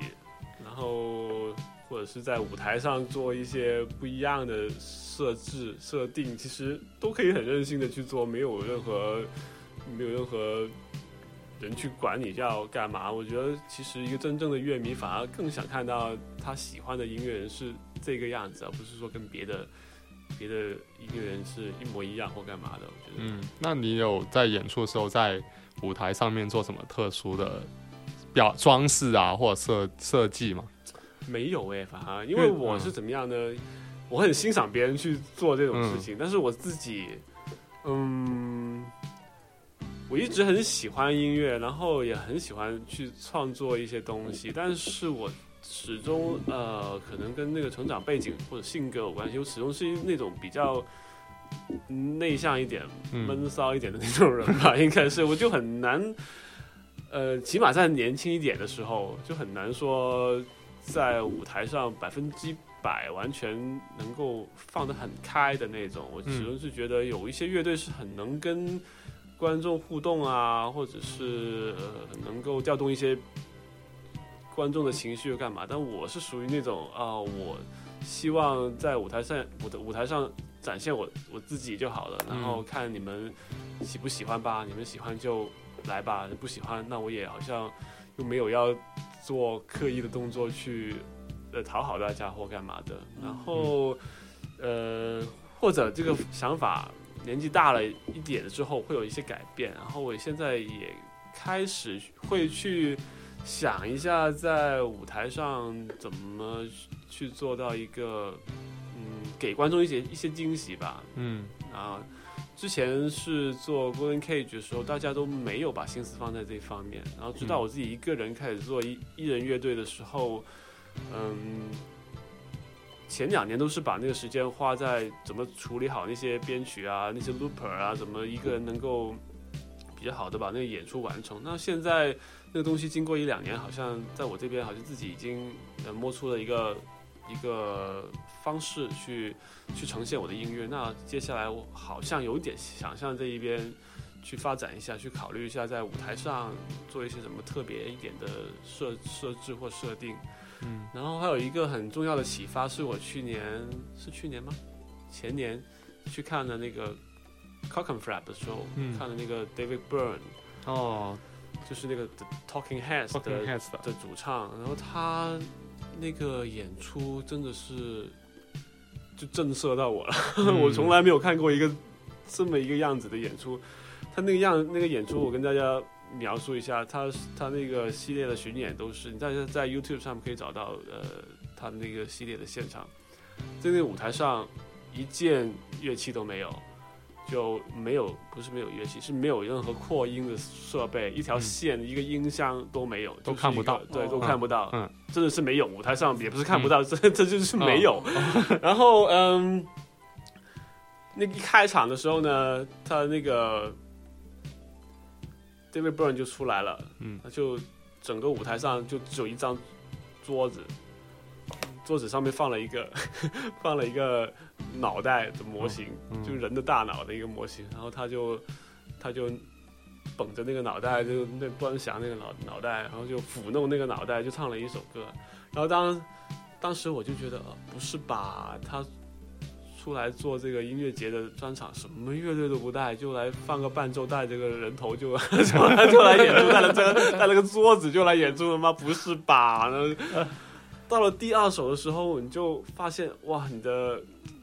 然后或者是在舞台上做一些不一样的设置设定，其实都可以很任性的去做，没有任何没有任何人去管你要干嘛。我觉得其实一个真正的乐迷反而更想看到他喜欢的音乐人是这个样子，而不是说跟别的别的音乐人是一模一样或干嘛的。我觉得，嗯，那你有在演出的时候在舞台上面做什么特殊的表装饰啊，或者设设计吗？没有哎、反而因为我是怎么样呢？我很欣赏别人去做这种事情，但是我自己，嗯，我一直很喜欢音乐，然后也很喜欢去创作一些东西，但是我始终呃，可能跟那个成长背景或者性格有关系，我始终是那种比较内向一点、嗯闷骚一点的那种人吧，应该是，我就很难。呃，起码在年轻一点的时候，就很难说在舞台上百分之百完全能够放得很开的那种。我始终是觉得有一些乐队是很能跟观众互动啊，或者是呃能够调动一些观众的情绪干嘛。但我是属于那种啊、我希望在舞台上，舞的舞台上展现我我自己就好了，然后看你们喜不喜欢吧。你们喜欢就来吧，不喜欢那我也好像又没有要做刻意的动作去呃讨好大家或干嘛的。然后呃，或者这个想法年纪大了一点之后会有一些改变。然后我现在也开始会去想一下，在舞台上怎么去做到一个嗯，给观众一些一些惊喜吧。嗯啊，之前是做 Golden Cage 的时候，大家都没有把心思放在这方面。然后直到嗯我自己一个人开始做一一人乐队的时候，嗯，前两年都是把那个时间花在怎么处理好那些编曲啊、那些 looper 啊，怎么一个人能够比较好的把那个演出完成。那现在那个东西经过一两年，好像在我这边好像自己已经呃摸出了一个一个方式去去呈现我的音乐。那接下来我好像有点想向这一边去发展一下，去考虑一下在舞台上做一些什么特别一点的设设置或设定。嗯然后还有一个很重要的启发，是我去年是去年吗？前年去看的那个 Cockenfrap 的时候，嗯看的那个 David Byrne，哦就是那个 The Talking Heads 的，Talking Heads 的，的主唱，然后他那个演出真的是就震慑到我了，嗯 我从来没有看过一个这么一个样子的演出。他那个样那个演出，我跟大家描述一下，他他那个系列的巡演都是你在在 YouTube 上面可以找到，呃，他那个系列的现场，在那个舞台上一件乐器都没有。就没有，不是没有乐器，是没有任何扩音的设备，一条嗯线、一个音箱都没有，都看不到。对，哦都看不到，嗯。真的是没有。舞台上也不是看不到，这 这就是没有。哦然后，嗯，那一开场的时候呢，他那个 David Byrne 就出来了，嗯。他就整个舞台上就只有一张桌子，桌子上面放了一个 放了一个脑袋的模型，嗯就是人的大脑的一个模型，然后他就他就绷着那个脑袋，就那端详那个脑脑袋，然后就抚弄那个脑袋，就唱了一首歌。然后当当时我就觉得，呃，不是吧？他出来做这个音乐节的专场，什么乐队都不带，就来放个伴奏，带这个人头就 就来就来演出，带了这个带了个桌子就来演出了吗？不是吧？到了第二首的时候，你就发现哇，你的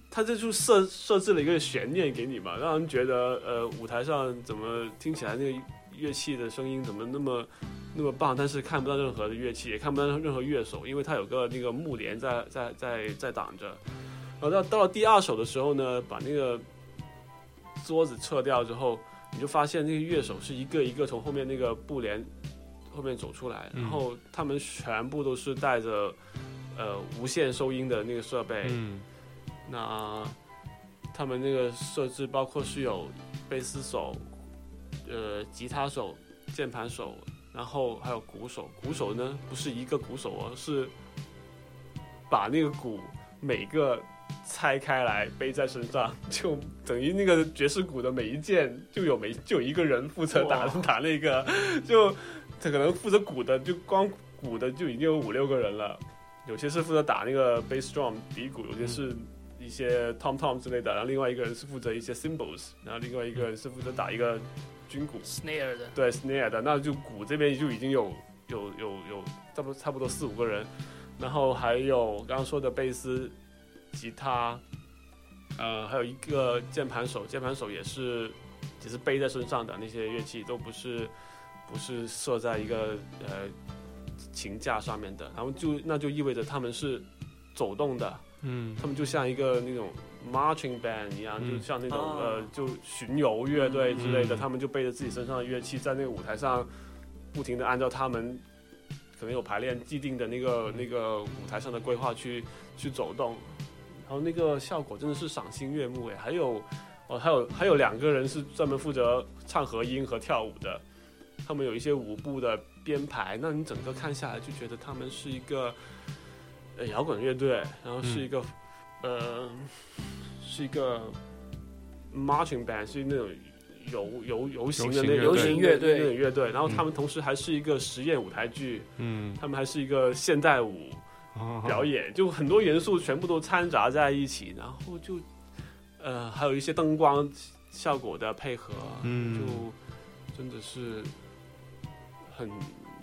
他这就设设置了一个悬念给你嘛，让人觉得呃舞台上怎么听起来那个乐器的声音怎么那么那么棒，但是看不到任何的乐器，也看不到任何乐手，因为它有个那个幕帘在在在在挡着。然后到到了第二首的时候呢，把那个桌子撤掉之后，你就发现那个乐手是一个一个从后面那个布帘后面走出来，嗯然后他们全部都是带着呃无线收音的那个设备，嗯那他们那个设置包括是有贝斯手、呃吉他手、键盘手，然后还有鼓手。鼓手呢不是一个鼓手哦，是把那个鼓每个拆开来背在身上，就等于那个爵士鼓的每一件就有每就有一个人负责打打那个，就他可能负责鼓的就光鼓的就已经有五六个人了。有些是负责打那个 bass drum 底鼓，有些是一些 tom tom 之类的，然后另外一个人是负责一些 cymbals，然后另外一个人是负责打一个军鼓，snare 的，对 snare 的，那就鼓这边就已经有有有有差不多差不多四五个人，然后还有刚刚说的贝斯、吉他，呃，还有一个键盘手，键盘手也是只是背在身上的那些乐器都不是不是设在一个呃琴架上面的，然后就那就意味着他们是走动的，嗯。他们就像一个那种 marching band 一样，嗯。就像那种、哦。呃，就巡游乐队之类的，嗯他们就背着自己身上的乐器，在那个舞台上不停的按照他们可能有排练既定的那个那个舞台上的规划去去走动，然后那个效果真的是赏心悦目哎，还有哦还有还有两个人是专门负责唱和音和跳舞的，他们有一些舞步的编排，那你整个看下来就觉得他们是一个呃摇滚乐队，然后是一个、呃是一个 marching band，是那种游游游行的那游行乐队。那种乐队，然后他们同时还是一个实验舞台剧，嗯。他们还是一个现代舞哦表演，就很多元素全部都掺杂在一起，然后就呃还有一些灯光效果的配合，嗯。就真的是很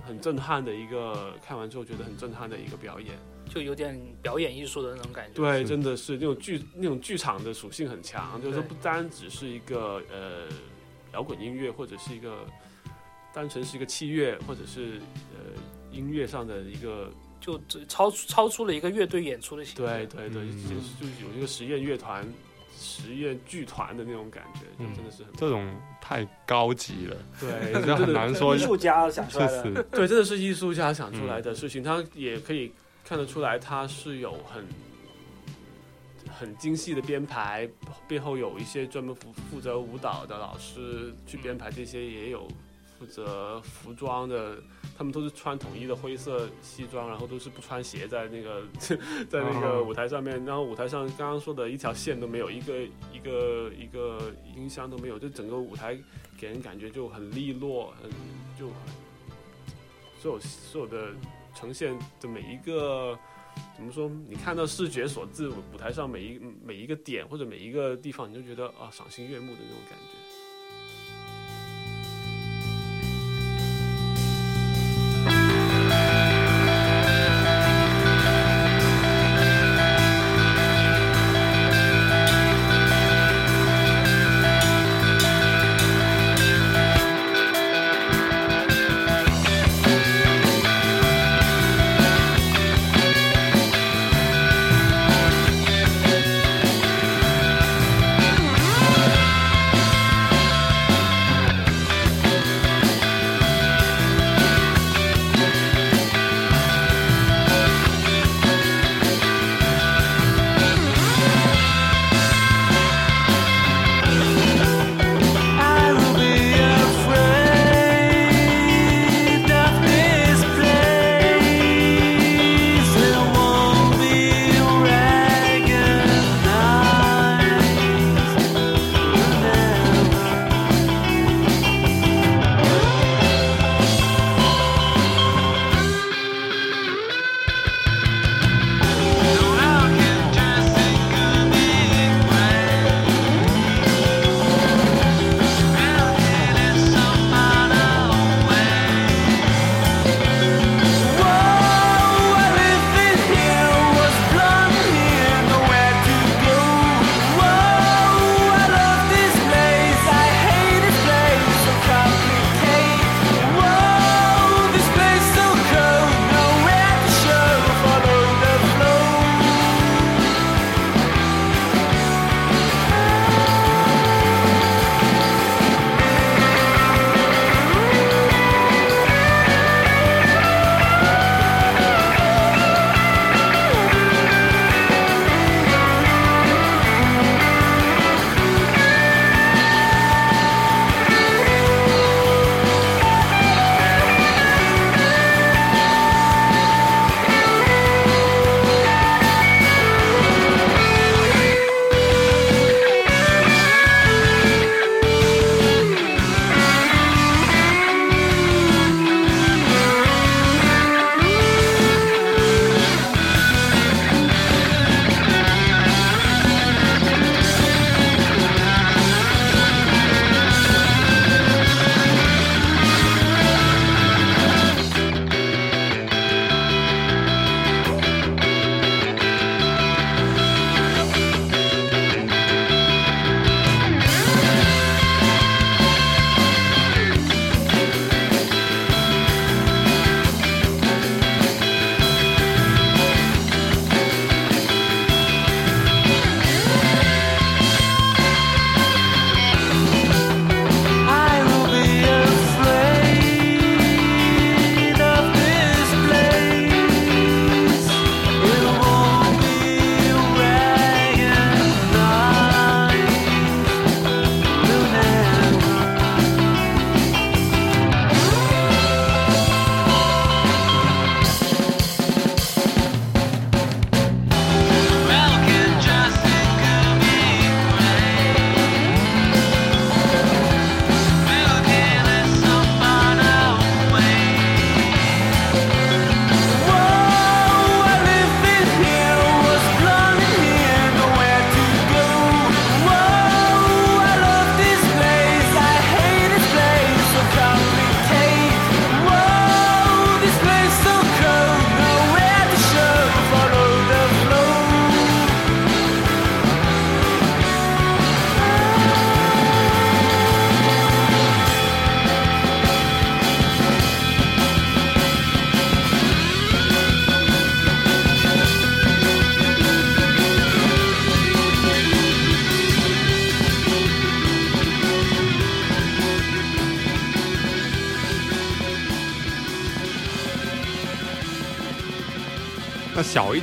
很震撼的一个，看完之后觉得很震撼的一个表演。就有点表演艺术的那种感觉。对，真的是那种剧那种剧场的属性很强，就是说不单只是一个呃摇滚音乐，或者是一个单纯是一个器乐，或者是呃音乐上的一个就只超出超出了一个乐队演出的形式。对对对，嗯就是就是有一个实验乐团、实验剧团的那种感觉，就嗯真的是很这种太高级了，对，就很难说艺术家想出来的，对，真的是艺术家想出来嗯。的事情，他也可以看得出来，他是有很很精细的编排，背后有一些专门负负责舞蹈的老师去编排这些，也有负责服装的，他们都是穿统一的灰色西装，然后都是不穿鞋在那个 在那个哦舞台上面，然后舞台上刚刚说的一条线都没有，一个一个一个音箱都没有，就整个舞台给人感觉就很利落，很就很所有所有的呈现的每一个。怎么说？你看到视觉所致，舞台上每一每一个点或者每一个地方，你就觉得啊，赏心悦目的那种感觉。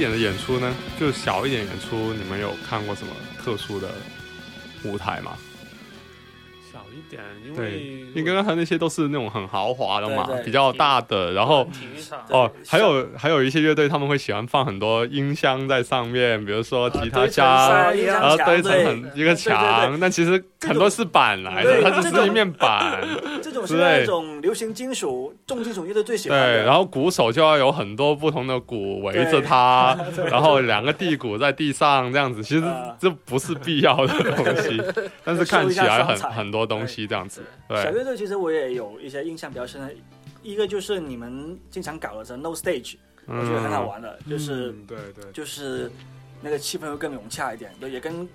一点的演出呢？就小一点演出，你们有看过什么特殊的舞台吗？小一点，因对为因为刚才那些都是那种很豪华的嘛，对对比较大的，然后哦，还有还有一些乐队他们会喜欢放很多音箱在上面，比如说吉他堆成箱，山一样然后堆成对很一个墙，但其实很多是板来的，它只是一面板。这种是那种流行金属、重金属乐队最喜欢对，然后鼓手就要有很多不同的鼓围着他，然后两个地鼓在地上这样子，其实啊。这不是必要的东西，但是看起来很很多东西这样子。对，小乐队其实我也有一些印象比较深的，一个就是你们经常搞的是 No Stage，我觉得很好玩的，就是嗯对对，就是那个气氛会更融洽一点。对，也跟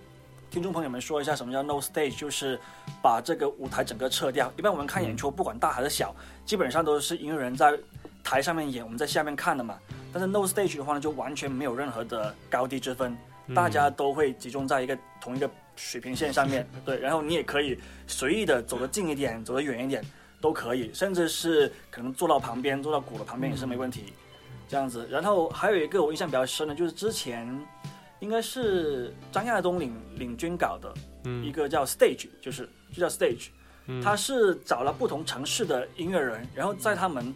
听众朋友们说一下什么叫 no stage，就是把这个舞台整个撤掉。一般我们看演出，不管大还是小，基本上都是音乐人在台上面演，我们在下面看的嘛。但是 no stage 的话呢，就完全没有任何的高低之分，大家都会集中在一个同一个水平线上面。对，然后你也可以随意的走得近一点，走得远一点都可以，甚至是可能坐到旁边，坐到鼓的旁边也是没问题。这样子，然后还有一个我印象比较深的，就是之前应该是张亚东领领军搞的一嗯个叫 Stage，就是就叫 Stage，嗯他是找了不同城市的音乐人，然后在他们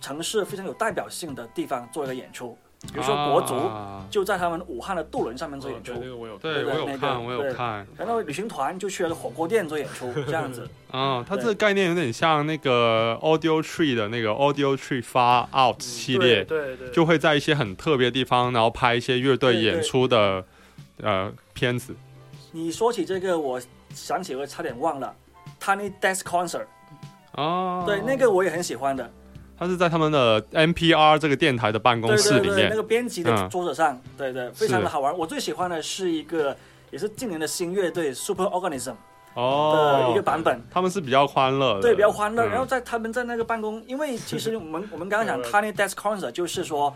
城市非常有代表性的地方做一个演出，比如说国足啊就在他们武汉的渡轮上面做哦演出对，那个我有对我有看，我有看。然后旅行团就去了火锅店做演出，这样子。嗯，它这个概念有点像那个 Audio Tree 的那个 Audio Tree Far Out 系列，对对，就会在一些很特别的地方，然后拍一些乐队演出的呃片子。你说起这个，我想起我差点忘了，Tiny Desk Concert，哦，对，那个我也很喜欢的。它是在他们的 NPR 这个电台的办公室里对对，那。个编辑的嗯桌子上，对对，非常的好玩。我最喜欢的是一个，也是近年的新乐队 Super Organism 哦的哦一个版本，他们是比较欢乐的，对，比较欢乐。嗯然后在他们在那个办公，因为其实我们 我们刚刚讲 Tiny Desk Concert 就是说。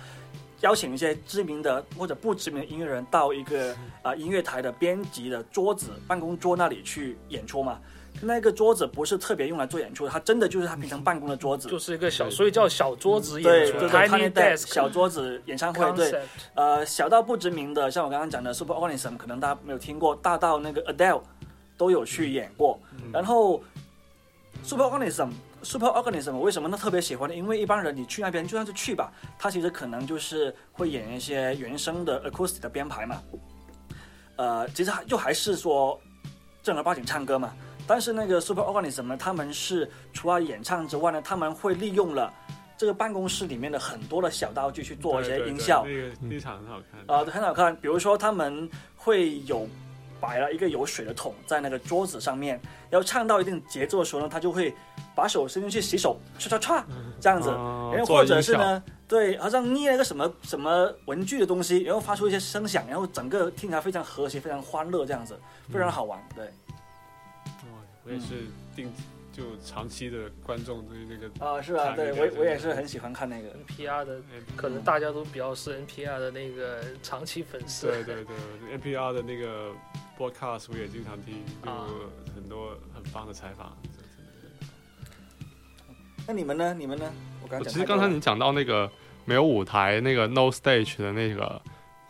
邀请一些知名的或者不知名的音乐人到一个啊、音乐台的编辑的桌子、办公桌那里去演出嘛。那个桌子不是特别用来做演出的，它真的就是他平常办公的桌子。就是一个小，所以叫小桌子对演出对对，tiny，Desk desk 小桌子演唱会，对，呃，小到不知名的，像我刚刚讲的 Super Organism，可能大家没有听过；大到那个 Adele 都有去演过。然后 Super Organism，Super Organism 为什么呢特别喜欢呢？因为一般人你去那边就算是去吧，他其实可能就是会演一些原声的 acoustic 的编排嘛。呃，其实还就还是说正儿八经唱歌嘛。但是那个 Super Organism 呢，他们是除了演唱之外呢，他们会利用了这个办公室里面的很多的小道具去做一些音效。对对对那个那场很好看。呃，很好看。比如说，他们会有摆了一个有水的桶在那个桌子上面，然后唱到一定节奏的时候呢，他就会把手伸进去洗手，唰唰唰这样子。哦然后或者是呢，对，好像捏了个什么什么文具的东西，然后发出一些声响，然后整个听起来非常和谐、非常欢乐，这样子非常好玩。对，哦我也是定就长期的观众对那个啊、是啊，对我我也是很喜欢看那个。NPR 的，可能大家都比较是 NPR 的那个长期粉丝。对对对，NPR 的那个 broadcast 我也经常听，就啊很多很棒的采访。那你们呢？你们呢？我刚其实刚才你讲到那个没有舞台那个 no stage 的那个，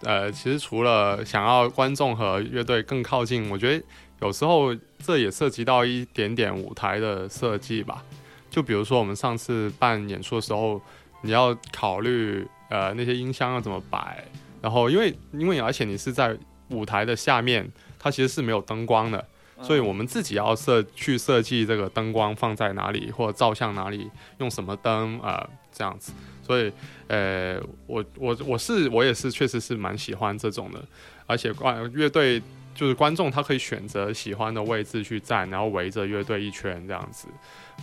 呃，其实除了想要观众和乐队更靠近，我觉得有时候这也涉及到一点点舞台的设计吧。就比如说我们上次办演出的时候，你要考虑呃那些音箱要怎么摆，然后因为因为而且你是在舞台的下面，它其实是没有灯光的。所以我们自己要设去设计这个灯光放在哪里，或者照相哪里，用什么灯啊、呃这样子。所以，呃，我我我是我也是确实是蛮喜欢这种的，而且观乐队就是观众他可以选择喜欢的位置去站，然后围着乐队一圈这样子。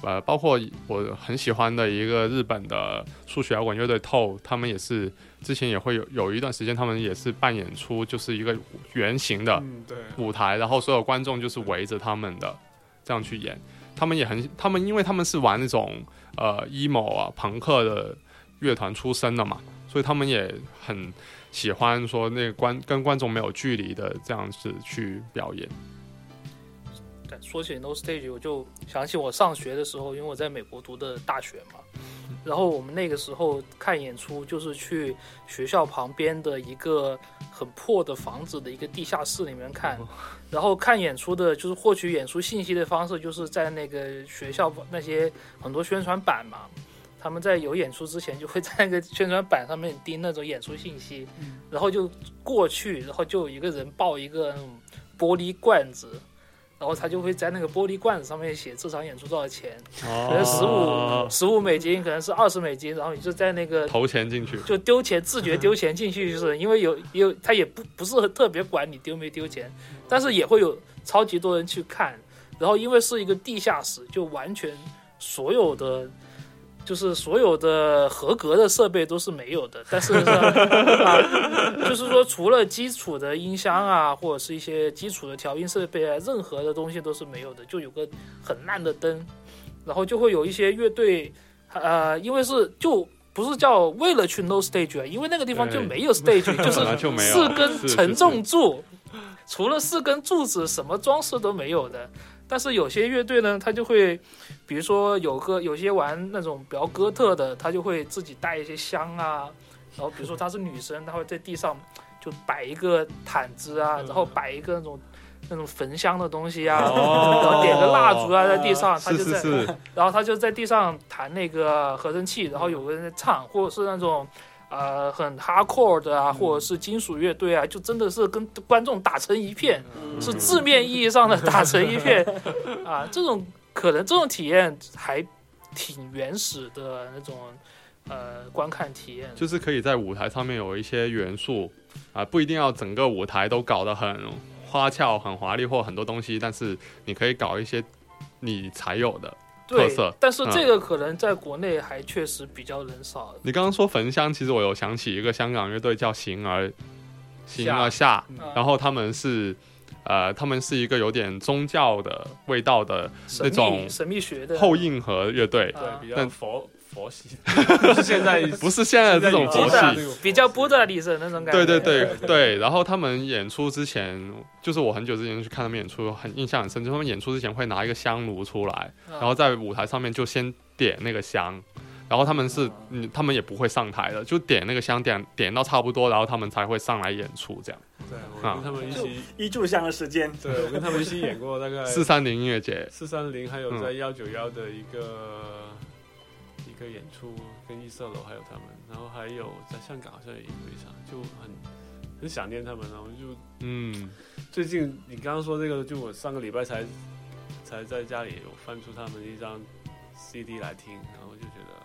呃，包括我很喜欢的一个日本的数学摇滚乐队透，他们也是之前也会有有一段时间，他们也是扮演出，就是一个圆形的，舞台，然后所有观众就是围着他们的这样去演。他们也很，他们因为他们是玩那种呃 emo 啊朋克的乐团出身的嘛，所以他们也很喜欢说那个观跟观众没有距离的这样子去表演。对，说起 No Stage，我就想起我上学的时候，因为我在美国读的大学嘛，然后我们那个时候看演出，就是去学校旁边的一个很破的房子的一个地下室里面看，然后看演出的，就是获取演出信息的方式，就是在那个学校那些很多宣传板嘛，他们在有演出之前就会在那个宣传板上面盯那种演出信息，然后就过去，然后就有一个人抱一个那种玻璃罐子。然后他就会在那个玻璃罐子上面写这场演出多少钱，可能十哦五十五美金，可能是二十美金，然后你就在那个投钱进去，就丢钱，自觉丢钱进去，就是因为有有他也不不是特别管你丢没丢钱，但是也会有超级多人去看，然后因为是一个地下室，就完全所有的。就是所有的合格的设备都是没有的，但是呢，啊，就是说除了基础的音箱啊，或者是一些基础的调音设备啊，任何的东西都是没有的，就有个很烂的灯，然后就会有一些乐队，呃，因为是就不是叫为了去 no stage，啊因为那个地方就没有 stage，就是四根承重柱，除了四根柱子，什么装饰都没有的。但是有些乐队呢，他就会，比如说有个有些玩那种比较哥特的，他就会自己带一些香啊，然后比如说她是女生，她会在地上就摆一个毯子啊，然后摆一个那种那种焚香的东西啊，哦然后点个蜡烛啊，在地上，他是就是在，是，然后他就在地上弹那个合成器，然后有个人在唱，或者是那种。呃，很 hardcore 的啊，或者是金属乐队啊，就真的是跟观众打成一片，嗯是字面意义上的打成一片 啊。这种可能这种体验还挺原始的那种呃观看体验。就是可以在舞台上面有一些元素啊，不一定要整个舞台都搞得很花俏、很华丽或很多东西，但是你可以搞一些你才有的。对特色，但是嗯这个可能在国内还确实比较人少。你刚刚说焚香，其实我有想起一个香港乐队叫形而形而下，啊然后他们是呃，他们是一个有点宗教的味道的那种神秘学的后硬核乐队，啊对，比较佛佛系，不是现在不是现在的这种佛系。比较波德里森那种感觉。对对对对，然后他们演出之前，就是我很久之前去看他们演出，很印象很深，就他们演出之前会拿一个香炉出来，啊然后在舞台上面就先点那个香，然后他们是，嗯，他们也不会上台的，就点那个香，点点到差不多，然后他们才会上来演出，这样。对，我跟他们一起，一炷香的时间，对我跟他们一起演过大概四三零音乐节，四三零，还有嗯。在幺九幺的一个、一个演出，跟异色楼还有他们，然后还有在香港好像也有一场，就很很想念他们，然后就嗯，最近你刚刚说这个，就我上个礼拜才才在家里有翻出他们一张 CD 来听，然后就觉得。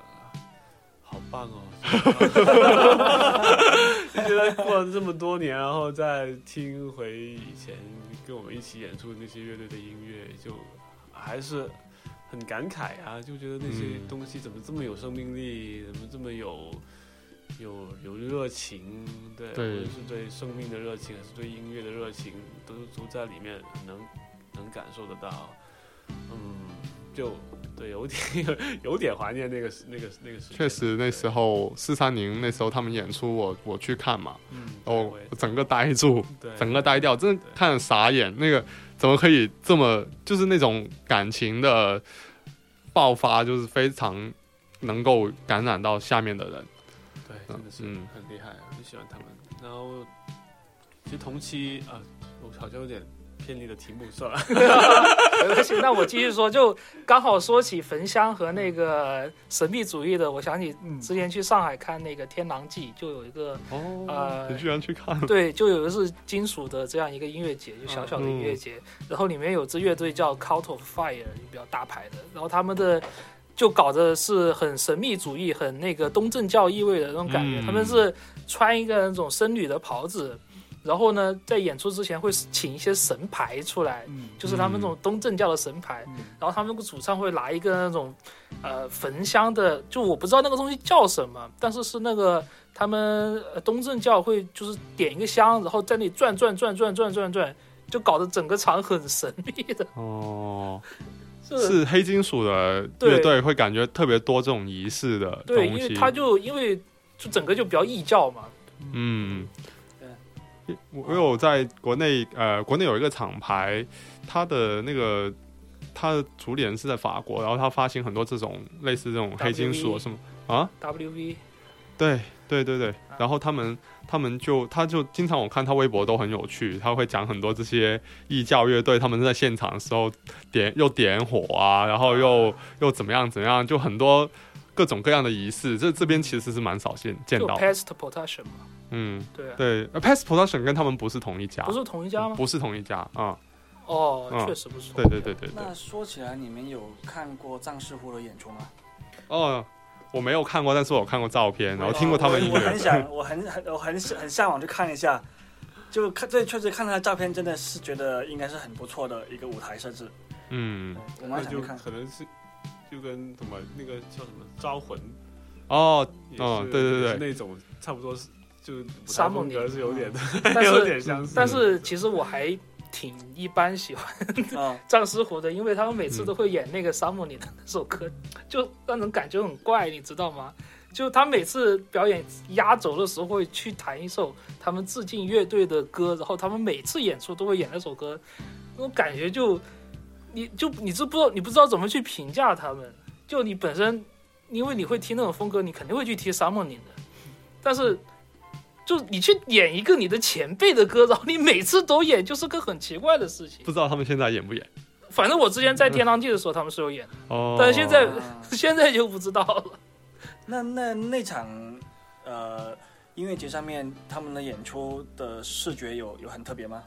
好棒哦！就觉得过了这么多年，然后再听回以前跟我们一起演出的那些乐队的音乐，就还是很感慨啊！就觉得那些嗯东西怎么这么有生命力，怎么这么有有有热情？对，对无论是对生命的热情，还是对音乐的热情，都都在里面能能感受得到。嗯，就对，有点 有点怀念那个那个那个。确实那时候四三零那时候他们演出我我去看嘛，嗯，然后我也我整个呆住，对整个呆掉，真的看得傻眼。那个怎么可以这么，就是那种感情的爆发，就是非常能够感染到下面的人。对，真的是嗯很厉害，很喜欢他们。然后其实同期啊，我好像有点偏离了题目，算了。没关系，那我继续说，就刚好说起焚香和那个神秘主义的，我想起嗯之前去上海看那个《天狼记》，就有一个哦呃你居然去看了？对，就有一个是金属的这样一个音乐节，就小小的音乐节，然后里面有支乐队叫 Cult of Fire，比较大牌的，然后他们的就搞的是很神秘主义、很那个东正教意味的那种感觉，嗯他们是穿一个那种僧侣的袍子。然后呢，在演出之前会请一些神牌出来，就是他们那种东正教的神牌。然后他们那个主唱会拿一个那种，呃，焚香的，就我不知道那个东西叫什么，但是是那个他们呃东正教会就是点一个香，然后在那里转转转转转转转，就搞得整个场很神秘的。哦，是是黑金属的乐队会感觉特别多这种仪式的对，因。为他就因为就整个就比较异教嘛，嗯，我我有在国内呃，国内有一个厂牌，它的那个它的主理人是在法国，然后他发行很多这种类似这种黑金属什么啊，WV 对对对对，然后他们他们就他就经常我看他微博都很有趣，他会讲很多这些异教乐队他们在现场的时候点又点火啊，然后又又怎么样怎么样，就很多各种各样的仪式，这这边其实是蛮少见见到，Past Protection 嘛，嗯，对啊，对呃，Pass Production 跟他们不是同一家，不是同一家吗？不是同一家啊、哦，嗯确实不是。对对对对对，那说起来，你们有看过藏式户的演出吗？哦，我没有看过，但是我看过照片，然后听过他们音我我很。想，我很很我很很向往去看一下。就看这确实看他的照片，真的是觉得应该是很不错的一个舞台设置。嗯，我蛮想去看。可能是就跟什么那个叫什么招魂，哦，哦对对对那种差不多是就沙漠里风格是有点的但 有是点相似，但是其实我还挺一般喜欢啊，藏师傅的，因为他们每次嗯都会演那个沙漠里的那首歌，就让人感觉很怪，你知道吗？就他每次表演压轴的时候会去弹一首他们致敬乐队的歌，然后他们每次演出都会演那首歌，那种感觉就你就你知不知道你不知道怎么去评价他们，就你本身因为你会听那种风格，你肯定会去听沙漠里的，但是。就你去演一个你的前辈的歌，然后你每次都演，就是个很奇怪的事情不。知道他们现在演不演？反正我之前在天堂地的时候，他们是有演的，哦，但是现在啊现在就不知道了。那那那场呃音乐节上面，他们的演出的视觉有有很特别吗？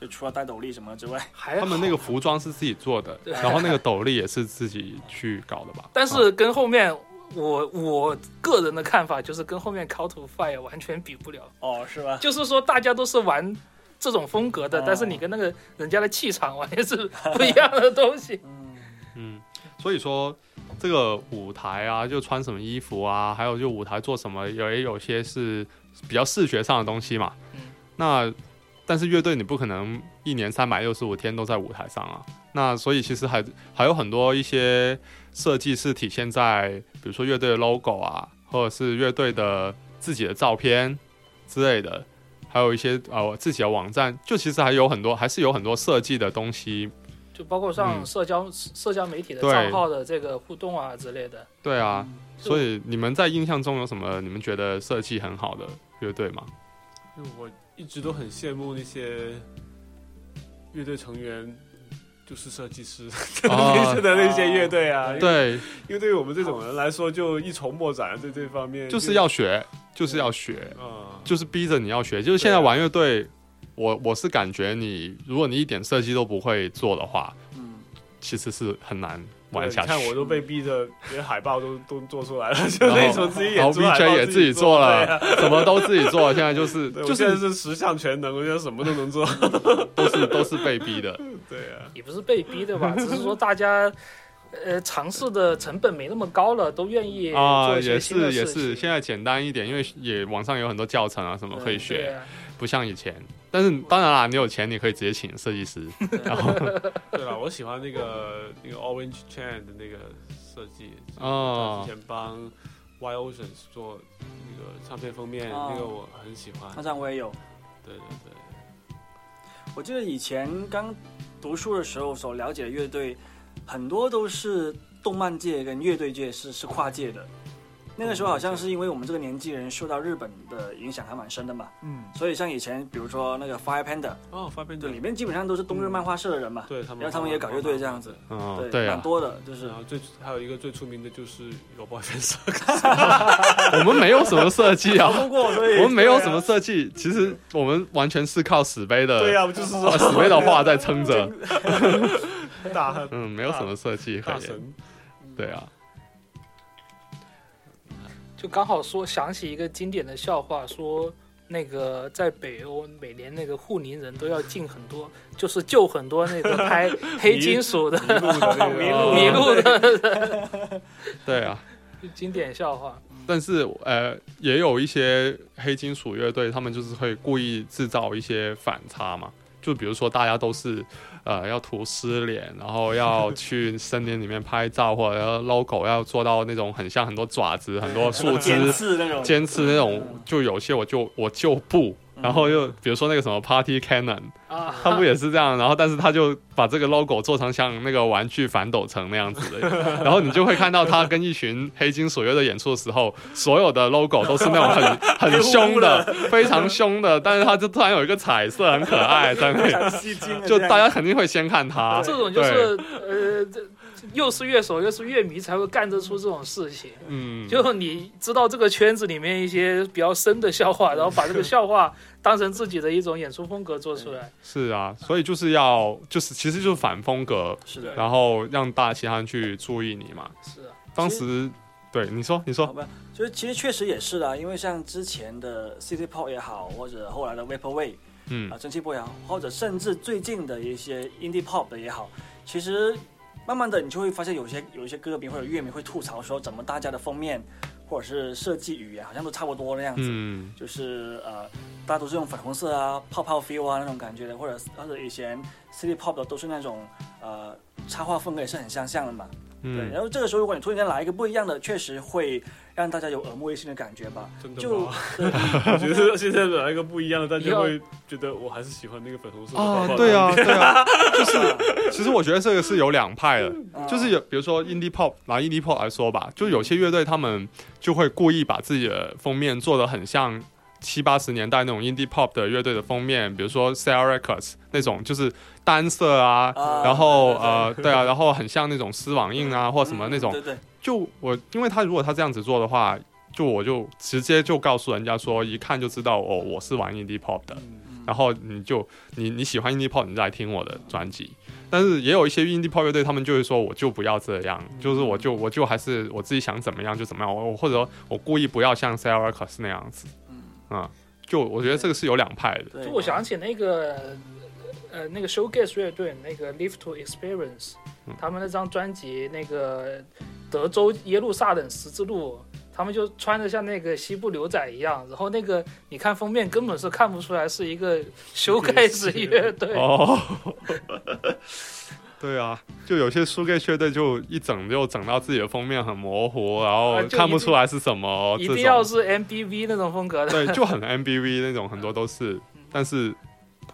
就除了戴斗笠什么之外，还他们那个服装是自己做的，然后那个斗笠也是自己去搞的吧？但是跟后面我我个人的看法就是跟后面 Call to Fire 完全比不了。哦，是吧？就是说大家都是玩这种风格的，哦但是你跟那个人家的气场完全是不一样的东西。嗯，嗯，所以说这个舞台啊，就穿什么衣服啊，还有就舞台做什么，有也有些是比较视觉上的东西嘛。嗯那但是乐队你不可能一年三百六十五天都在舞台上啊。那所以其实还还有很多一些设计是体现在，比如说乐队的 logo 啊，或者是乐队的自己的照片之类的，还有一些呃自己的网站，就其实还有很多，还是有很多设计的东西。就包括上嗯社交、社交媒体的账号的这个互动啊之类的。对啊，就所以你们在印象中有什么你们觉得设计很好的乐队吗？因为我一直都很羡慕那些乐队成员。就是设计师哦类似的那些乐队啊，对，因为对于我们这种人来说，就一筹莫展，对这方面就是要学，就是要学，啊，就是逼着你要学。就是现在玩乐队，我我是感觉你，如果你一点设计都不会做的话，嗯，其实是很难玩对下去。你看我都被逼着连海报都 都做出来了，就那种自己演出海 VJ 也自己做了，什么都自己做，现在就是，就现在是是十项全能，我觉得什么都能做。都是都是被逼的。对啊，也不是被逼的吧，只是说大家呃尝试的成本没那么高了，都愿意啊，也是也是，现在简单一点，因为也网上有很多教程啊什么可以学，啊。不像以前。但是当然啦，你有钱你可以直接请设计师，然后。对了，我喜欢那个那个 Orange Chain 的那个设计，哦。他之前帮 Y Oceans 做那个唱片封面，哦。那个我很喜欢。那张我也有。对对对，我记得以前刚读书的时候所了解的乐队，很多都是动漫界跟乐队界是是跨界的。那个时候好像是因为我们这个年纪人受到日本的影响还蛮深的嘛，嗯，所以像以前比如说那个 Fire Panda，哦，发片对，里面基本上都是冬日漫画社的人嘛，对他们，然后他们也搞乐队这样子，嗯，对，蛮多的，就是。然后最还有一个最出名的就是有报先生，我们没有什么设计啊，我们没有什么设计，其实我们完全是靠死碑的，对呀，我就是说。呃史碑的话在撑着，大嗯，没有什么设计可言，大神，对啊，就刚好说想起一个经典的笑话，说那个在北欧每年那个护林人都要进很多，就是救很多那个拍 黑金属的迷路的那个迷路迷路的对啊。经典笑话。但是呃，也有一些黑金属乐队，他们就是会故意制造一些反差嘛。就比如说，大家都是呃要涂湿脸，然后要去森林里面拍照，或者要 logo 要做到那种很像很多爪子、很多树尖枝、刺那种，尖刺那种。就有些我就我就不，然后又比如说那个什么 Party Cannon，啊，他不也是这样？然后但是他就把这个 logo 做成像那个玩具反斗城那样子的，然后你就会看到他跟一群黑金所约的演出的时候，所有的 logo 都是那种很 很凶的，非常凶的，但是他就突然有一个彩色，很可爱，在那里，吸睛啊，就大家肯定会先看他。这种就是呃，这 又是乐手又是乐迷才会干得出这种事情。嗯，就你知道这个圈子里面一些比较深的笑话，然后把这个笑话当成自己的一种演出风格做出来。是啊，所以就是要就是其实就是反风格，是的，然后让大家其他人去注意你嘛。是啊，当时对你说你说好吧，就是其实确实也是啦，因为像之前的 City Pop 也好，或者后来的 Vaporwave 嗯啊、蒸汽波也好，或者甚至最近的一些 Indie Pop 的也好，其实慢慢的你就会发现有些有一些歌迷或者乐迷会吐槽说，怎么大家的封面或者是设计语言好像都差不多那样子。嗯就是呃，大家都是用粉红色啊、泡泡 feel 啊那种感觉的，或者或者以前 City Pop 的都是那种呃插画风格也是很相像的嘛。对，嗯然后这个时候如果你突然间来一个不一样的，确实会让大家有耳目一新的感觉吧。真的就吗？我觉得现在来一个不一样的，大家会觉得我还是喜欢那个粉红色的啊对啊，对啊，就是其实我觉得这个是有两派的，啊就是有比如说 indie pop 拿 indie pop 来说吧，就有些乐队他们就会故意把自己的封面做的很像七八十年代那种 indie pop 的乐队的封面，比如说 Sarah Records 那种就是单色啊，啊然后对对对。呃对啊，然后很像那种丝网印啊或什么那种，就我因为他如果他这样子做的话。就我就直接就告诉人家说，一看就知道哦，我是玩 indie pop 的，嗯然后你就你你喜欢 indie pop，你再来听我的专辑。但是也有一些 indie pop 乐队，他们就会说，我就不要这样，就是我就我就还是我自己想怎么样就怎么样，我或者说我故意不要像 Sarah Records 那样子，啊、就我觉得这个是有两派的。就我想起那个呃那个 Showcase 乐队那个 Live to Experience，他们那张专辑那个德州耶路撒冷十字路。他们就穿的像那个西部牛仔一样，然后那个你看封面根本是看不出来是一个修盖子乐队，哦，对啊，就有些输给乐队就一整就整到自己的封面很模糊，然后看不出来是什么，一定要是 MBV 那种风格的。对，就很 MBV 那种，很多都是，但是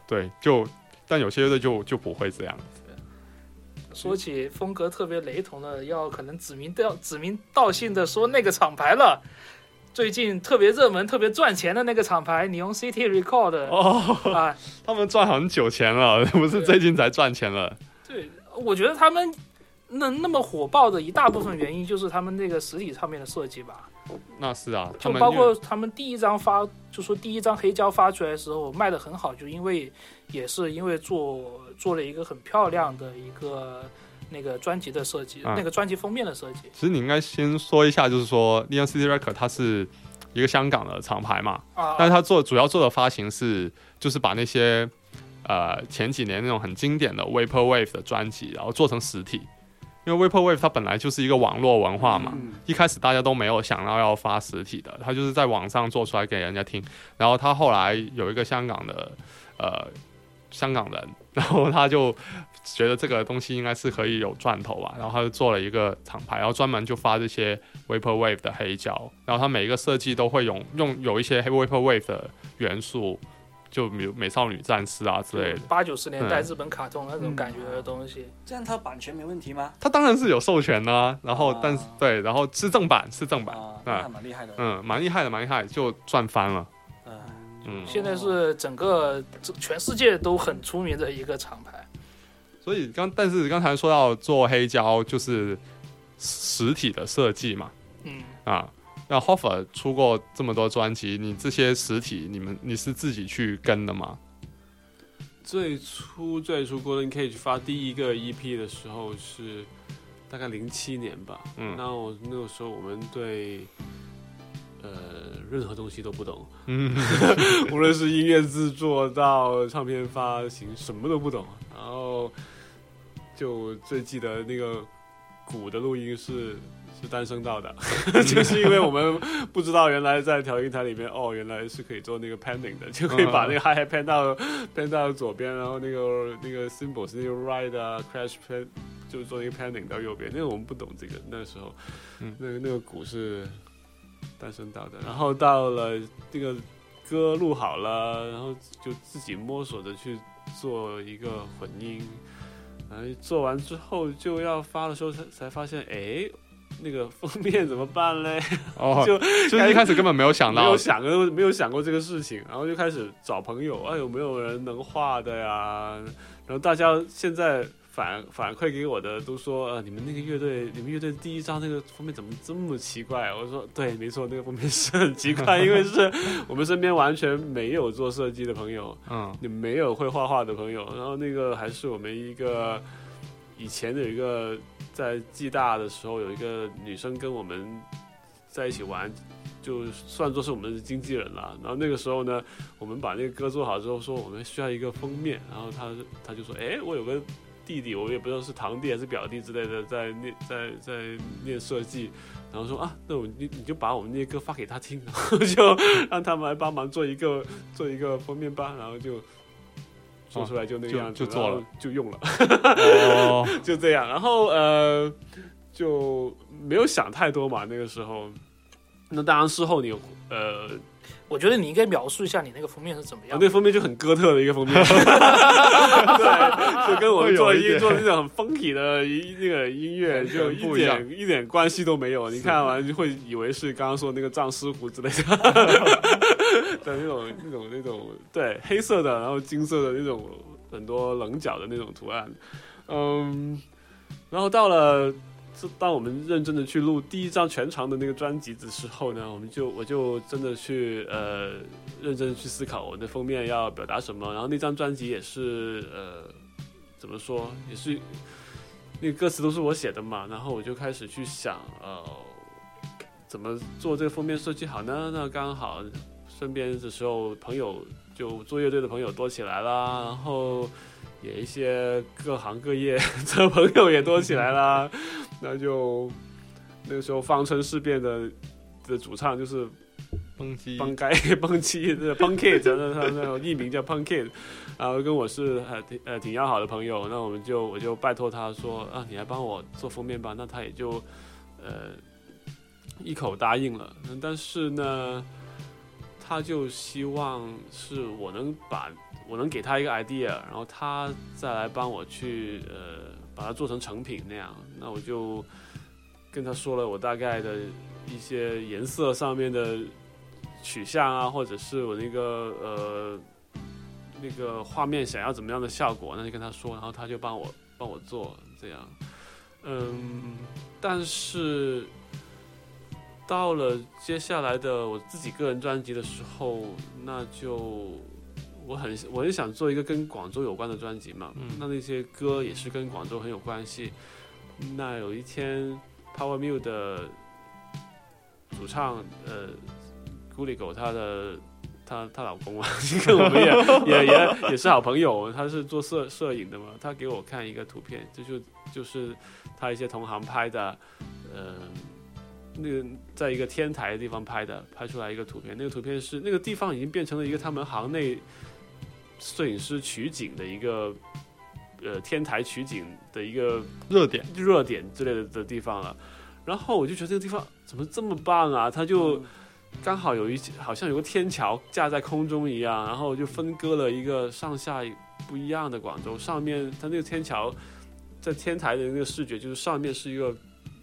对，就但有些乐队就就不会这样。说起风格特别雷同的，要可能指名道指名道姓的说那个厂牌了。最近特别热门、特别赚钱的那个厂牌 Neon City Record 哦，啊，他们赚很久钱了，不是最近才赚钱了。对，我觉得他们那那么火爆的一大部分原因就是他们那个实体唱片的设计吧，那是啊，他就包括他们第一张发，就说第一张黑胶发出来的时候卖的很好，就因为也是因为做做了一个很漂亮的一个那个专辑的设计，啊那个专辑封面的设计。其实你应该先说一下，就是说 Neon City Record 它是一个香港的厂牌嘛，啊，但是它做主要做的发行是就是把那些呃前几年那种很经典的 Vaporwave 的专辑，然后做成实体。因为 Vaporwave 它本来就是一个网络文化嘛，嗯一开始大家都没有想到要发实体的，它就是在网上做出来给人家听。然后他后来有一个香港的呃香港人，然后他就觉得这个东西应该是可以有赚头吧，然后他就做了一个厂牌，然后专门就发这些 Vaporwave 的黑胶，然后他每一个设计都会用用有一些 Vaporwave 的元素，就比如美少女战士啊之类的。八九十年代嗯日本卡通那种感觉的东西。这样它版权没问题吗？它当然是有授权的、啊，然后啊但是对，然后是正版是正版，啊，啊那还蛮厉害的。嗯，蛮厉害的，蛮厉害，就赚翻了。呃嗯，现在是整个全世界都很出名的一个厂牌。所以刚但是刚才说到做黑胶就是实体的设计嘛，嗯，啊，那 Hoffer 出过这么多专辑，你这些实体你们你是自己去跟的吗？最初最初 Golden Cage 发第一个 EP 的时候是大概零七年吧，嗯那我那个时候我们对呃任何东西都不懂，嗯 无论是音乐制作到唱片发行，什么都不懂。然后就最记得那个鼓的录音是是单声道的，就是因为我们不知道原来在调音台里面，哦，原来是可以做那个 panning 的，就可以把那个 hi hat pan 到 pan 到左边，然后那个那个 symbol 是那个 ride 啊 crash pan 就是做一个 panning 到右边，那个我们不懂这个，那时候，嗯那个那个鼓是单声道的，然后到了这个歌录好了，然后就自己摸索着去做一个混音，然后做完之后就要发的时候才才发现，哎，那个封面怎么办嘞？哦，就就是一开始根本没有想到没有，想过没有想过这个事情，然后就开始找朋友，哎，有没有人能画的呀？然后大家现在反反馈给我的都说，呃，你们那个乐队，你们乐队第一张那个封面怎么这么奇怪？我说对，没错，那个封面是很奇怪，因为是 我们身边完全没有做设计的朋友，嗯你没有会画画的朋友，然后那个还是我们一个以前的一个在暨大的时候有一个女生跟我们在一起玩，就算作是我们的经纪人了。然后那个时候呢，我们把那个歌做好之后，说我们需要一个封面，然后她她就说，哎，我有个弟弟，我也不知道是堂弟还是表弟之类的，在念在在念设计。然后说啊，那我你你就把我们那些歌发给他听，然后 就让他们来帮忙做一个做一个封面吧，然后就做出来就那个样子，就做了就用了，哦，就这样。然后呃，就没有想太多嘛，那个时候。那当然，事后你呃，我觉得你应该描述一下你那个封面是怎么样。我那封面就很哥特的一个封面，对，就跟我们做音做那种 funky 的音那个音乐就一点一点关系都没有。你看完就会以为是刚刚说那个藏尸湖之类的 的那种那种那种对黑色的，然后金色的那种很多棱角的那种图案，嗯，然后到了。这当我们认真的去录第一张全长的那个专辑的时候呢，我们就我就真的去呃认真去思考我的封面要表达什么，然后那张专辑也是呃怎么说，也是那个歌词都是我写的嘛，然后我就开始去想呃怎么做这个封面设计好呢？那刚好身边的时候朋友就做乐队的朋友多起来啦，然后也一些各行各业的朋友也多起来啦，那就那个时候方程式变的的主唱就是蹦极，蹦该蹦基的 Punk Kid，那他那种艺名叫 Punk Kid，然后跟我是呃挺呃挺要好的朋友，那我们就我就拜托他说啊，你来帮我做封面吧，那他也就呃一口答应了，嗯但是呢，他就希望是我能把我能给他一个 idea，然后他再来帮我去呃把它做成成品那样，那我就跟他说了我大概的一些颜色上面的取向啊，或者是我那个呃那个画面想要怎么样的效果，那就跟他说，然后他就帮我帮我做这样，嗯，但是到了接下来的我自己个人专辑的时候，那就我很我很想做一个跟广州有关的专辑嘛，嗯那那些歌也是跟广州很有关系。那有一天，Power Mill 的主唱呃，咕里狗他的她她老公啊，跟我们也也也也是好朋友，他是做摄摄影的嘛，他给我看一个图片，这就就是他一些同行拍的，呃，那个在一个天台的地方拍的，拍出来一个图片，那个图片是那个地方已经变成了一个他们行内摄影师取景的一个。呃，天台取景的一个热点，热点之类的的地方了，然后我就觉得这个地方怎么这么棒啊！它就刚好有一好像有个天桥架在空中一样，然后就分割了一个上下不一样的广州。上面它那个天桥在天台的那个视觉，就是上面是一个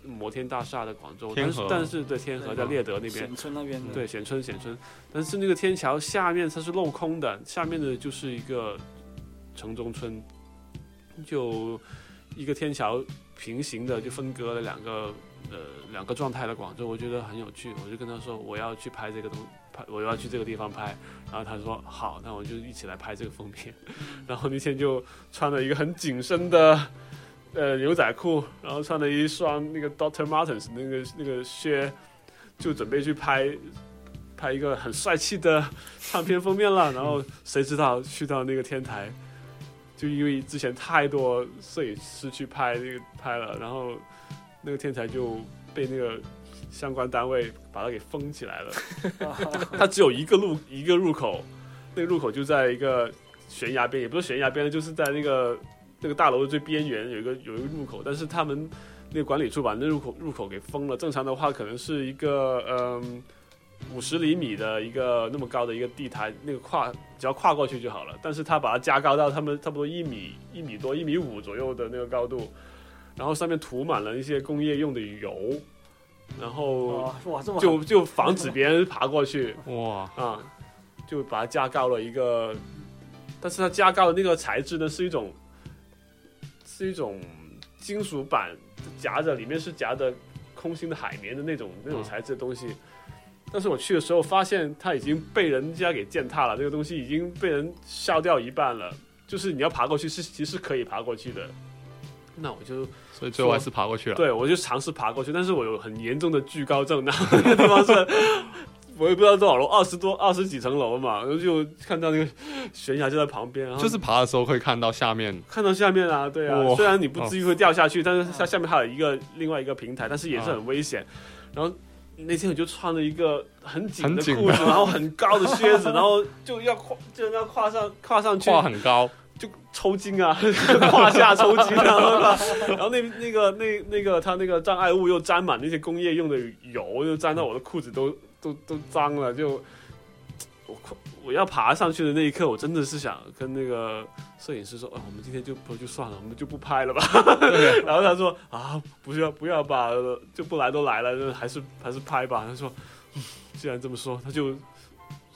摩天大厦的广州，但是天河但是对天河在猎德那边，显村那边，对，显村显村，但是那个天桥下面它是镂空的，下面的就是一个城中村，就一个天桥平行的就分割了两个呃两个状态的广州，我觉得很有趣，我就跟他说我要去拍这个东拍，我要去这个地方拍，然后他说好，那我就一起来拍这个封面，然后那天就穿了一个很紧身的。呃，牛仔裤，然后穿了一双那个 Doctor Martens 那个那个靴，就准备去拍拍一个很帅气的唱片封面了。然后谁知道去到那个天台，就因为之前太多摄影师去拍那个拍了，然后那个天台就被那个相关单位把它给封起来了。它只有一个路一个入口，那个入口就在一个悬崖边，也不是悬崖边，就是在那个那个大楼的最边缘有一个有一个入口，但是他们那个管理处把那入口入口给封了。正常的话，可能是一个嗯五十厘米的一个那么高的一个地台，那个跨只要跨过去就好了。但是他把它加高到他们差不多一米一米多一米五左右的那个高度，然后上面涂满了一些工业用的油，然后哇哇，这么就就防止别人爬过去哇，啊，就把它加高了一个，但是它加高的那个材质呢是一种是一种金属板夹着，里面是夹着空心的海绵的那种那种嗯材质的东西。但是我去的时候发现它已经被人家给践踏了，这个东西已经被人烧掉一半了。就是你要爬过去是其实可以爬过去的，那我就所以最后还是爬过去了。对，我就尝试爬过去，但是我有很严重的惧高症，然后那个地方是，我也不知道多少楼，二十多、二十几层楼嘛，然后就看到那个悬崖就在旁边，然后就是爬的时候会看到下面，看到下面啊，对啊，哇虽然你不至于会掉下去，但是它下面还有一个另外一个平台，但是也是很危险。然后那天我就穿了一个很紧的裤子，然后很高的靴子，然后就要跨就要跨上跨上去，跨很高，就抽筋啊，胯下抽筋啊，然后然后那那个那那个他那个障碍物又沾满那些工业用的油，又沾到我的裤子都都都脏了，就我我要爬上去的那一刻，我真的是想跟那个摄影师说，哦，我们今天就不就算了，我们就不拍了吧。然后他说啊，不要不要吧，就不来都来了，还是还是拍吧。他说，嗯既然这么说，他就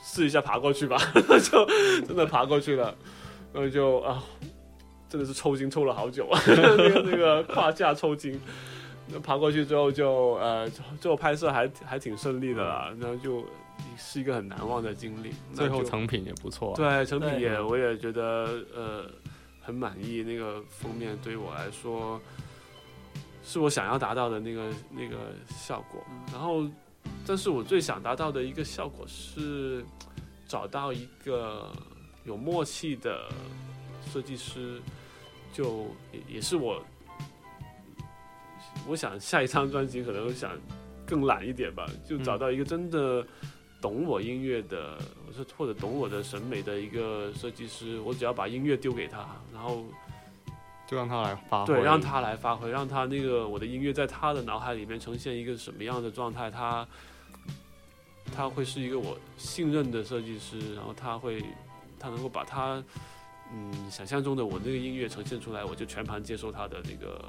试一下爬过去吧，就真的爬过去了。然后就啊，真的是抽筋抽了好久啊，那个那个胯下抽筋。那爬过去之后就呃，最后拍摄还还挺顺利的啦，然后就是一个很难忘的经历。最后成品也不错。对成品对也我也觉得呃很满意，那个封面对于我来说是我想要达到的那个那个效果。然后，但是我最想达到的一个效果是找到一个有默契的设计师，就也也是我，我想下一张专辑可能想更懒一点吧，就找到一个真的懂我音乐的，我说或者懂我的审美的一个设计师，我只要把音乐丢给他，然后就让他来发挥。对，让他来发挥，让他那个我的音乐在他的脑海里面呈现一个什么样的状态，他他会是一个我信任的设计师，然后他会他能够把他嗯想象中的我那个音乐呈现出来，我就全盘接受他的那个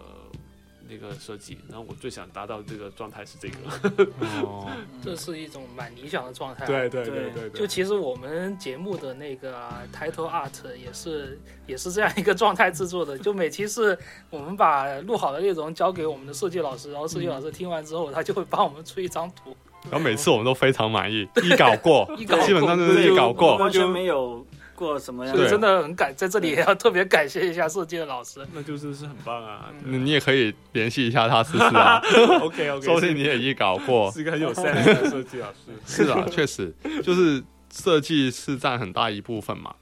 那个设计，然后我最想达到这个状态是这个，哦，这是一种蛮理想的状态。对对对对就其实我们节目的那个啊 title art 也是也是这样一个状态制作的。就每期是我们把录好的内容交给我们的设计老师，然后设计老师听完之后，他就会帮我们出一张图。然后每次我们都非常满意，一稿过，一稿过基本上就是一稿过。完全没有过什么样的真的很感，在这里也要特别感谢一下设计的老师。那就是是很棒啊你你也可以联系一下他试试啊！OK OK，说不定你也一搞过。是一个很有 sense 的设计老师。是啊，确实，就是设计是占很大一部分嘛。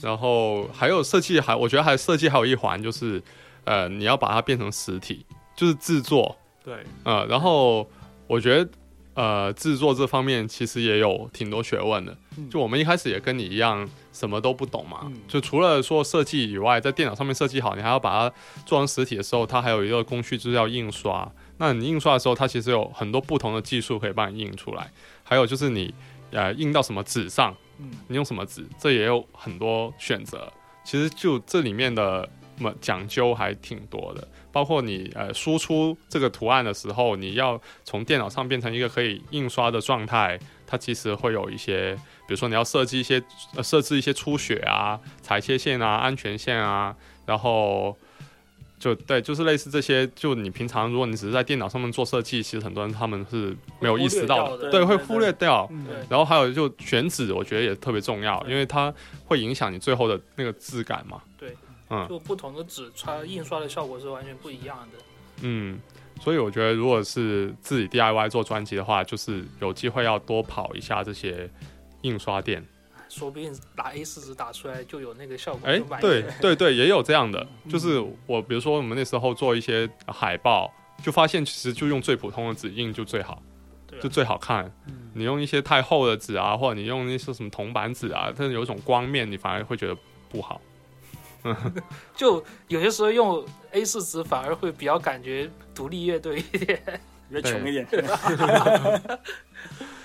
然后还有设计，还我觉得还设计还有一环就是，呃，你要把它变成实体，就是制作。对，呃，然后我觉得，呃，制作这方面其实也有挺多学问的。就我们一开始也跟你一样，什么都不懂嘛。嗯就除了说设计以外，在电脑上面设计好，你还要把它做成实体的时候，它还有一个工序就是要印刷。那你印刷的时候，它其实有很多不同的技术可以帮你印出来。还有就是你呃印到什么纸上，嗯你用什么纸，这也有很多选择。其实就这里面的么讲究还挺多的，包括你呃输出这个图案的时候，你要从电脑上变成一个可以印刷的状态，它其实会有一些，比如说你要设计一些呃设置一些出血啊、裁切线啊、安全线啊，然后。就对，就是类似这些。就你平常如果你只是在电脑上面做设计，其实很多人他们是没有意识到的，对，会忽略掉。然后还有就选址，我觉得也特别重要，因为它会影响你最后的那个质感嘛。对，嗯就不同的纸它印刷的效果是完全不一样的。嗯，所以我觉得如果是自己 DIY 做专辑的话，就是有机会要多跑一下这些印刷店。说不定打 A 四纸打出来就有那个效果，哎对对对，也有这样的，就是我比如说我们那时候做一些海报，就发现其实就用最普通的纸印就最好，对啊就最好看。你用一些太厚的纸啊，或者你用那些什么铜板纸啊，它有一种光面，你反而会觉得不好。就有些时候用 A 四纸反而会比较感觉独立乐队一点。比较穷一点。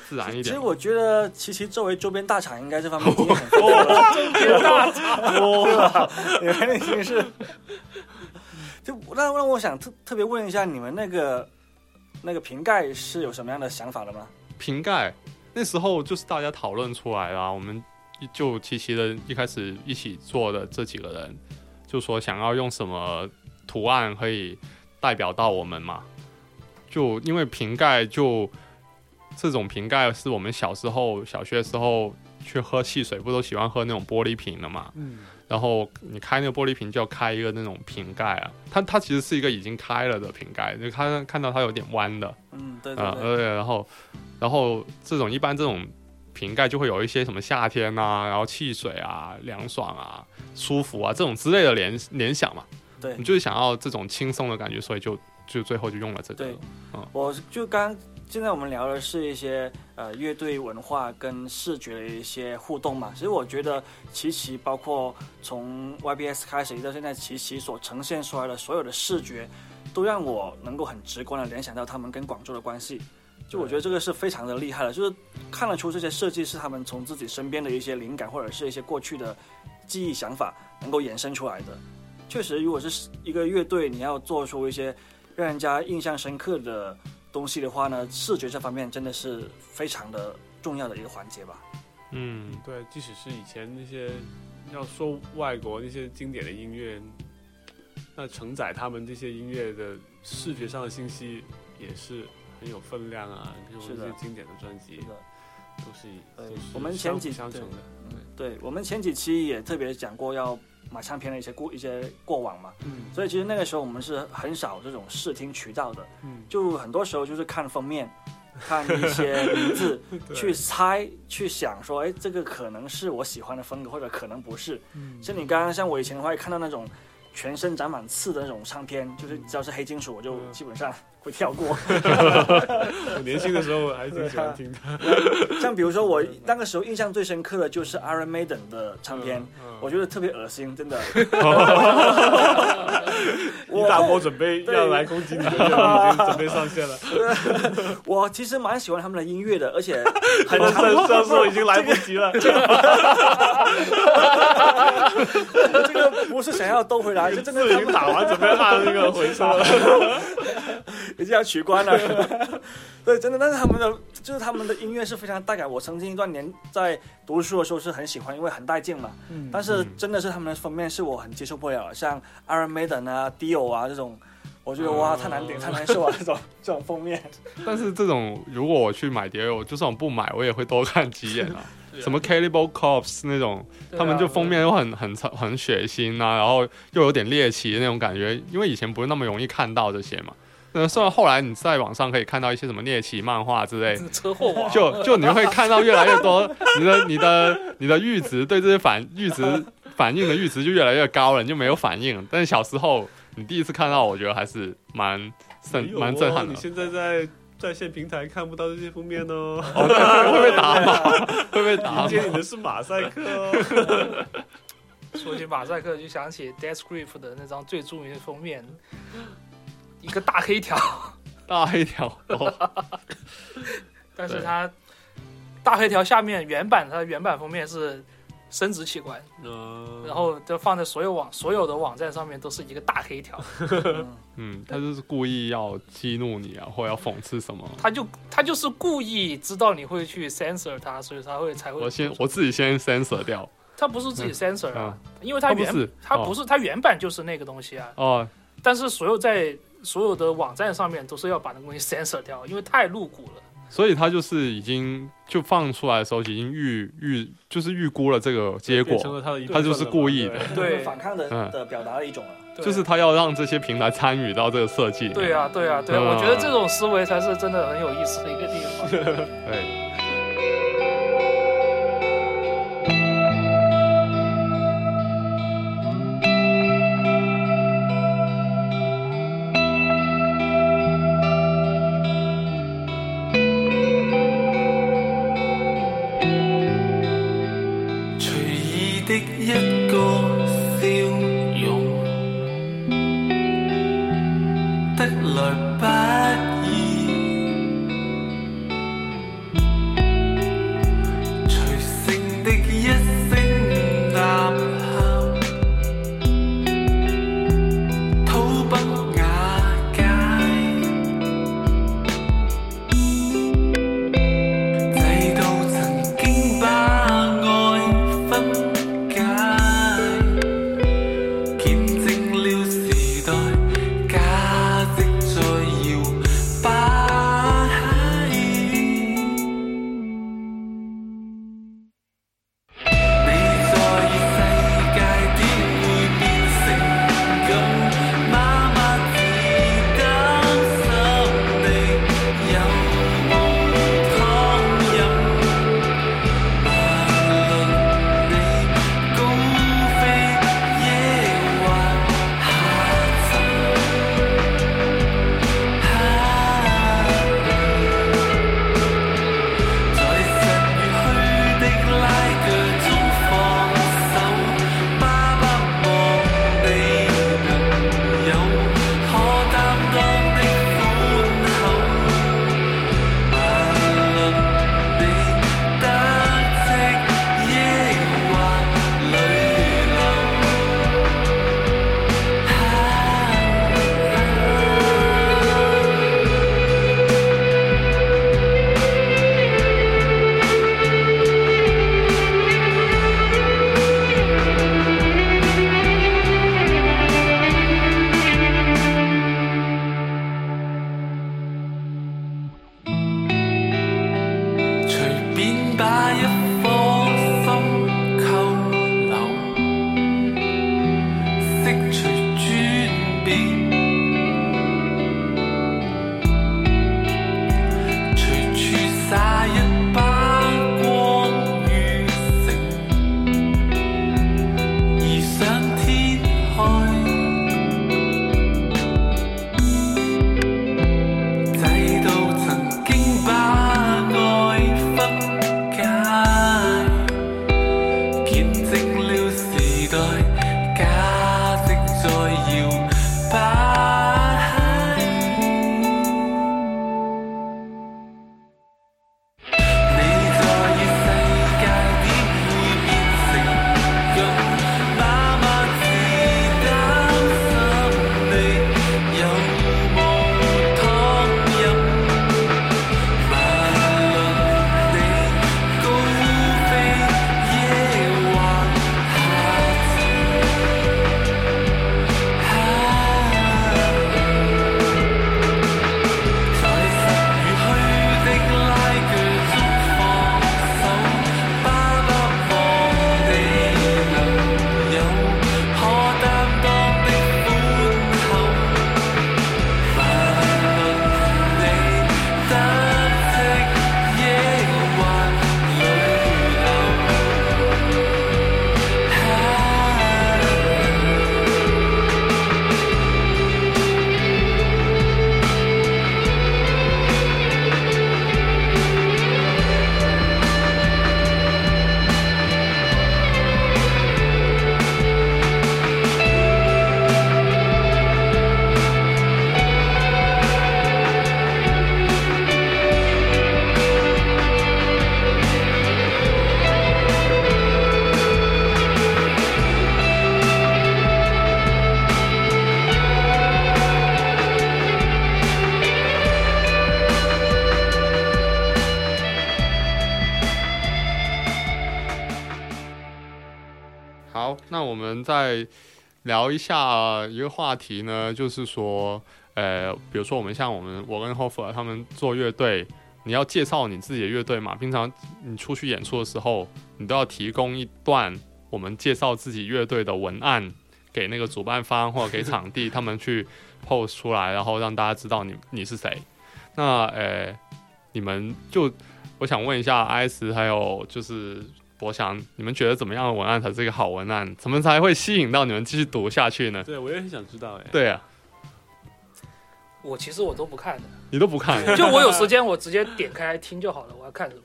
自然一点。其实我觉得琪琪作为周边大厂，应该这方面经验很丰富了。周边大厂，你们已经是。就那让我想特特别问一下，你们那个那个瓶盖是有什么样的想法的吗？瓶盖那时候就是大家讨论出来啦，我们就齐齐的一开始一起做的这几个人，就说想要用什么图案可以代表到我们嘛。就因为瓶盖就这种瓶盖是我们小时候小学时候去喝汽水，不都喜欢喝那种玻璃瓶的嘛？嗯，然后你开那个玻璃瓶就要开一个那种瓶盖啊，它它其实是一个已经开了的瓶盖，就看看到它有点弯的，嗯，对对啊，对，然后，然后这种一般这种瓶盖就会有一些什么夏天啊，然后汽水啊、凉爽啊、舒服啊这种之类的联联想嘛。对你就是想要这种轻松的感觉，所以就就最后就用了这个对嗯。我就刚现在我们聊的是一些呃乐队文化跟视觉的一些互动嘛。其实我觉得琪琪包括从 YBS 开始一直到现在，琪琪所呈现出来的所有的视觉，都让我能够很直观的联想到他们跟广州的关系。就我觉得这个是非常的厉害的，就是看得出这些设计是他们从自己身边的一些灵感或者是一些过去的记忆想法能够衍生出来的。确实，如果是一个乐队，你要做出一些让人家印象深刻的东西的话呢，视觉这方面真的是非常的重要的一个环节吧。嗯，对，即使是以前那些要说外国那些经典的音乐，那承载他们这些音乐的视觉上的信息也是很有分量啊。是的经典的专辑是的都是对都是我们前几相承的。对我们前几期也特别讲过要买唱片的一些过一些过往嘛，嗯所以其实那个时候我们是很少这种视听渠道的，嗯，就很多时候就是看封面，看一些名 字去猜，去想说，哎，这个可能是我喜欢的风格，或者可能不是。嗯像你刚刚像我以前的话，看到那种全身长满刺的那种唱片，就是只要是黑金属，我就嗯基本上会跳过。我年轻的时候还挺喜欢听的 像比如说我那个时候印象最深刻的就是 Iron Maiden 的唱片，嗯我觉得特别恶心，真的。一大波准备要来攻击你已经准备上线了，我其实蛮喜欢他们的音乐的，而且很这长。这时候已经来不及了。这个不是想要兜回来，是真的已经打完，准备按那个回收了。已经要取关了。对，真的，但是他们的就是他们的音乐是非常带感。我曾经一段年在读书的时候是很喜欢，因为很带劲嘛。嗯但是真的是他们的封面是我很接受不了，像 Iron Maiden 啊、Dio 啊这种，我觉得哇太难顶、太难受啊，这种这种封面。但是这种如果我去买碟，我就算我不买，我也会多看几眼啊。什么 Cannibal Corpse 那种，啊他们就封面又很很很很血腥啊，然后又有点猎奇的那种感觉，因为以前不是那么容易看到这些嘛。那虽然后来你在网上可以看到一些什么猎奇漫画之类，车祸网，就就你会看到越来越多，你的你的你的阈值对这些反阈值 反应的阈值就越来越高了，你就没有反应。但是小时候你第一次看到，我觉得还是蛮震蛮震撼的你。现在在在线平台看不到这些封面哦。哦，对会被打吗？会被打接你的是马赛克哦。说起马赛克，就想起 Death Grip 的那张最著名的封面，一个大黑条，大黑条哦，但是它大黑条下面原版它的原版封面是生殖器官，嗯。然后就放在所有网所有的网站上面都是一个大黑条，嗯嗯，他就是故意要激怒你啊，或要讽刺什么。他就他就是故意知道你会去 censor 它，所以他会才会我先我自己先 censor 掉。他不是自己 censor 啊，因为他原他不是他原版就是那个东西啊，哦，但是所有在所有的网站上面都是要把那个东西 censor 掉，因为太露骨了。所以他就是已经就放出来的时候已经预预就是预估了这个结果，他就是故意的对对反抗的嗯的表达的一种了。对就是他要让这些平台参与到这个设计。对啊，对啊，对啊，嗯我觉得这种思维才是真的很有意思的一个地方。对。再聊一下一个话题呢，就是说，呃，比如说我们像我们我跟 Hofer 他们做乐队，你要介绍你自己的乐队嘛？平常你出去演出的时候，你都要提供一段我们介绍自己乐队的文案给那个主办方或者给场地，他们去 post 出来，然后让大家知道你你是谁。那呃，你们就我想问一下，Is 还有就是博翔，你们觉得怎么样的文案才是一个好文案？怎么才会吸引到你们继续读下去呢？对我也很想知道哎。对啊，我其实我都不看的，你都不看，就我有时间我直接点开来听就好了，我要看什么。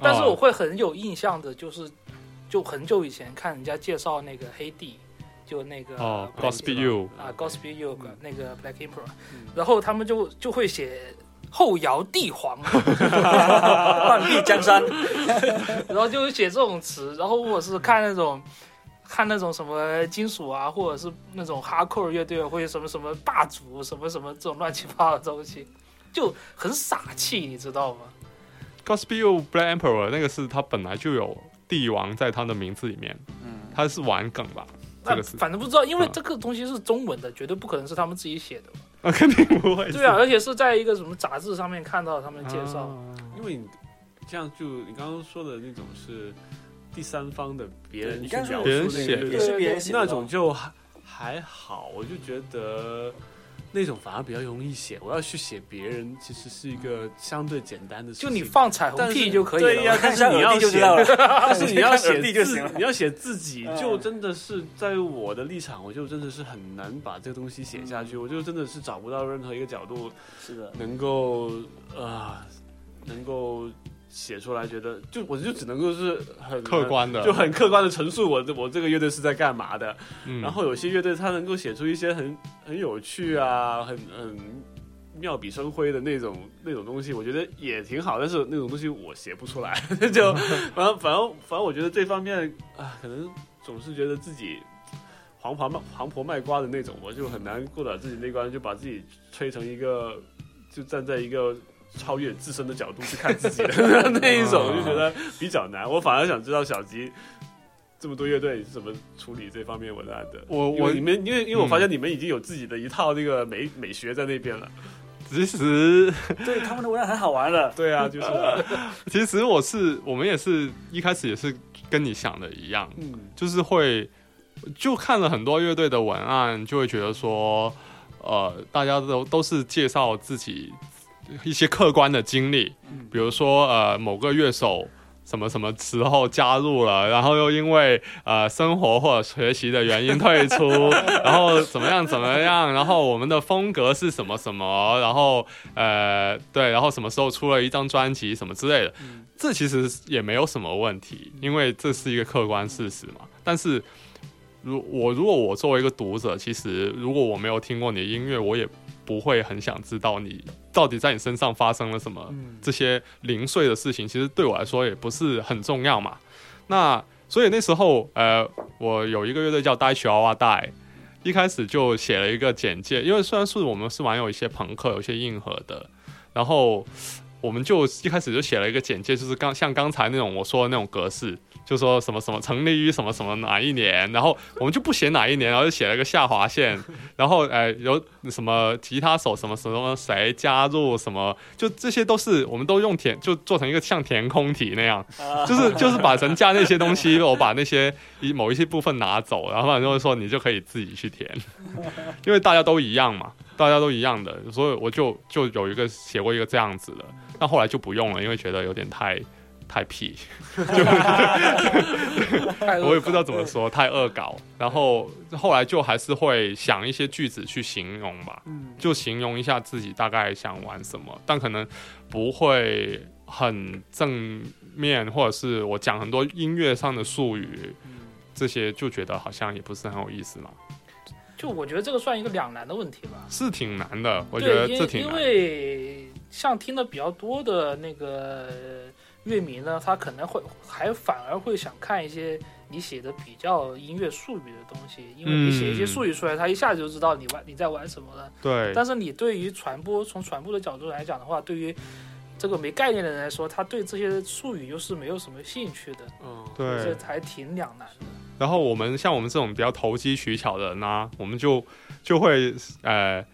但是我哦会很有印象的，就是就很久以前看人家介绍那个黑帝，就那个哦，Godspeed You，啊，Godspeed You 那个 Black Emperor，嗯然后他们就就会写后摇帝皇，半壁江山，然后就会写这种词，然后我是看那种看那种什么金属啊，或者是那种 hardcore 乐队或者什么什么霸主什么什么这种乱七八糟的东西，就很傻气，你知道吗？You Black Emperor 那个是他本来就有帝王在他的名字里面，嗯，他是玩梗吧？这那个是。反正不知道，因为嗯。这个东西是中文的，绝对不可能是他们自己写的嘛。啊，肯定不会。对啊，而且是在一个什么杂志上面看到他们介绍。啊因为你这样就你刚刚说的那种是第三方的别人去描别人写述那个也是别人写那种就还还好，我就觉得那种反而比较容易写。我要去写别人，其实是一个相对简单的事情。就你放彩虹屁就可以对呀、了。但是你要写。但是你要写耳地就行了自你要写自己，嗯就真的是在于我的立场，我就真的是很难把这个东西写下去，我就真的是找不到任何一个角度是的，能够啊、能够写出来，觉得 就我就只能够是很客，观的，就很客观的陈述我这我这个乐队是在干嘛的。嗯然后有些乐队它能够写出一些很很有趣啊，很很妙笔生辉的那种那种东西，我觉得也挺好。但是那种东西我写不出来，就 反正反正反正我觉得这方面啊，可能总是觉得自己。黄婆卖黄婆卖瓜的那种，我就很难过了自己那关，就把自己吹成一个，就站在一个超越自身的角度去看自己的 那一种，就觉得比较难。我反而想知道小吉这么多乐队是怎么处理这方面文案的。我我你们因为因为我嗯发现你们已经有自己的一套那个美美学在那边了。其实对他们的文案很好玩的。对啊，就是啊，其实我是我们也是一开始也是跟你想的一样，嗯就是会就看了很多乐队的文案，就会觉得说，呃，大家都都是介绍自己一些客观的经历，比如说呃某个乐手。什么什么时候加入了，然后又因为呃生活或者学习的原因退出，然后怎么样怎么样，然后我们的风格是什么什么，然后呃对，然后什么时候出了一张专辑什么之类的，这其实也没有什么问题，因为这是一个客观事实嘛。但是如我如果我作为一个读者，其实如果我没有听过你的音乐，我也不会很想知道你到底在你身上发生了什么。这些零碎的事情，其实对我来说也不是很重要嘛。那所以那时候，呃，我有一个乐队叫 Die Chihuahua Die，一开始就写了一个简介，因为虽然是我们是玩有一些朋克、有一些硬核的，然后我们就一开始就写了一个简介，就是刚像刚才那种我说的那种格式，就说什么什么成立于什么什么哪一年，然后我们就不写哪一年，然后就写了一个下划线，然后呃有什么吉他手什么什么谁加入什么，就这些都是我们都用填就做成一个像填空题那样，就是就是把人家那些东西，我把那些一某一些部分拿走，然后反正就是说你就可以自己去填，因为大家都一样嘛，大家都一样的，所以我就就有一个写过一个这样子的，但后来就不用了，因为觉得有点太太屁，我也不知道怎么说，太恶搞。然后后来就还是会想一些句子去形容吧，就形容一下自己大概想玩什么，但可能不会很正面，或者是我讲很多音乐上的术语，这些就觉得好像也不是很有意思嘛，就我觉得这个算一个两难的问题吧。是挺难的，我觉对，得因因这挺难。为像听的比较多的那个乐迷呢，他可能会还反而会想看一些你写的比较音乐术语的东西，因为你写一些嗯术语出来，他一下子就知道你玩你在玩什么了。对，但是你对于传播，从传播的角度来讲的话，对于这个没概念的人来说，他对这些术语又是没有什么兴趣的，嗯，对这对，还挺两难的。然后我们像我们这种比较投机取巧的人呢、我们就就会呃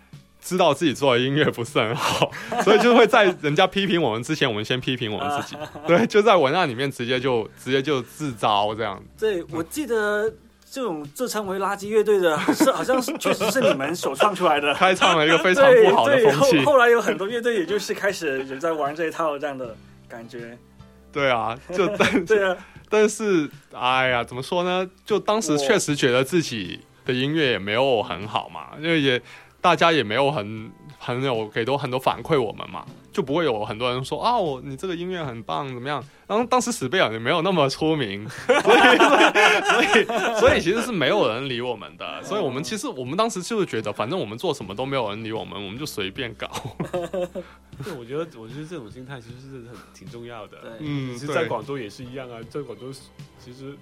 知道自己做的音乐不是很好，所以就会在人家批评我们之前，我们先批评我们自己。对，就在文案里面直接就直接就自招这样。对，我记得这种自称为垃圾乐队的，是好像是确实是你们首创出来的。开创了一个非常不好的对，风气后。后来有很多乐队，也就是开始有在玩这一套这样的感觉。对啊，就但 对啊，但是，哎呀，怎么说呢？就当时确实觉得自己的音乐也没有很好嘛，因为也大家也没有很很有给多很多反馈我们嘛，就不会有很多人说啊，我你这个音乐很棒，怎么样？然后当时史贝尔也没有那么出名，所以所以所以其实是没有人理我们的，所以我们其实我们当时就是觉得，反正我们做什么都没有人理我们，我们就随便搞。对，我觉得我觉得这种心态其实是很挺重要的。嗯，其实在广州也是一样啊，在广州其实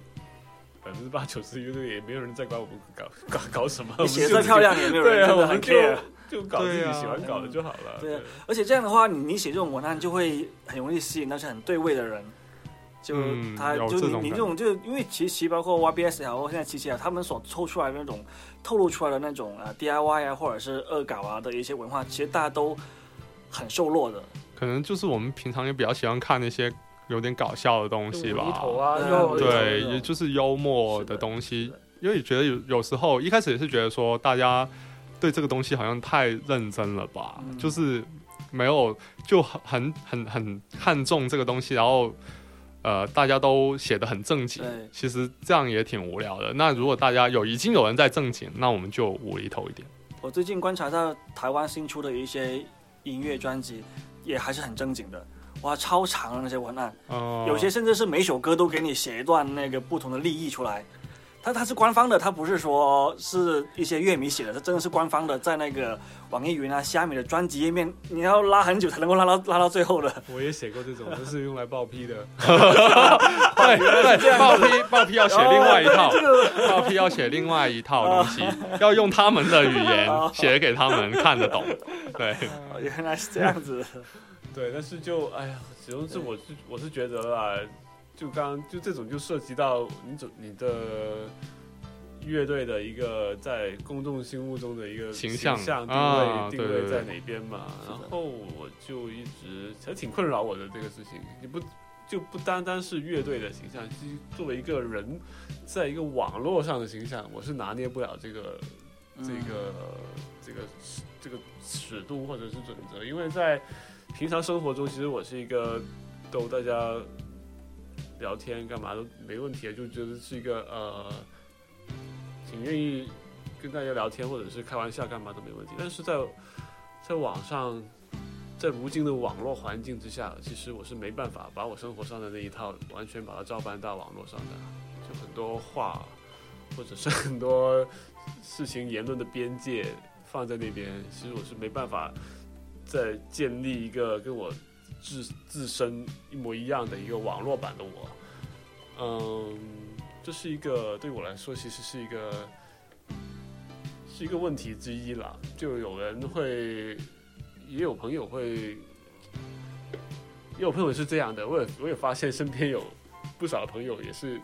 百分之八九十乐队也没有人在管我们搞搞搞什么，你写的的再漂亮也没有对啊，人真的很我们就 care。就搞自己对啊喜欢搞的就好了。对啊而且这样的话，你你写这种文案就会很容易吸引那些很对位的人。就他就你你这种感这种就因为其实包括 YBS 也好，或现在七七啊，他们所抽出来的那种透露出来的那种啊 DIY 啊，或者是恶搞啊的一些文化，其实大家都很受落的。可能就是我们平常也比较喜欢看那些有点搞笑的东西吧。对也就是幽默的东西，因为觉得有有时候一开始也是觉得说大家对这个东西好像太认真了吧，嗯就是没有就很很很很看重这个东西，然后呃大家都写的很正经，其实这样也挺无聊的。那如果大家有已经有人在正经，那我们就无厘头一点。我最近观察到台湾新出的一些音乐专辑，也还是很正经的。哇，超长的那些文案，哦、有些甚至是每首歌都给你写一段那个不同的立意出来。它它是官方的，它不是说是一些乐迷写的，它真的是官方的，在那个网易云啊、虾米的专辑页面，你要拉很久才能够拉到拉到最后的。我也写过这种，都是用来报批的。对对，报批报批要写另外一套报批要写另外一套东西，要用他们的语言写给他们看得懂。对，哦原来是这样子。对，但是就哎呀，始终是我是我是觉得啦，就刚刚就这种就涉及到你怎你的乐队的一个在公众心目中的一个形象。象定位、定位在哪边嘛。然后我就一直还挺困扰我的这个事情，你不就不单单是乐队的形象，其实作为一个人，在一个网络上的形象，我是拿捏不了这个这个、这个这个尺度或者是准则，因为在平常生活中，其实我是一个逗大家聊天干嘛都没问题，就觉得是一个呃挺愿意跟大家聊天或者是开玩笑干嘛都没问题。但是在在网上，在如今的网络环境之下，其实我是没办法把我生活上的那一套完全把它照搬到网络上的，就很多话或者是很多事情言论的边界放在那边，其实我是没办法再建立一个跟我自自身一模一样的一个网络版的我。嗯，这是一个对我来说其实是一个是一个问题之一啦。就有人会，也有朋友会，也有朋友是这样的。我也我也发现身边有不少朋友也是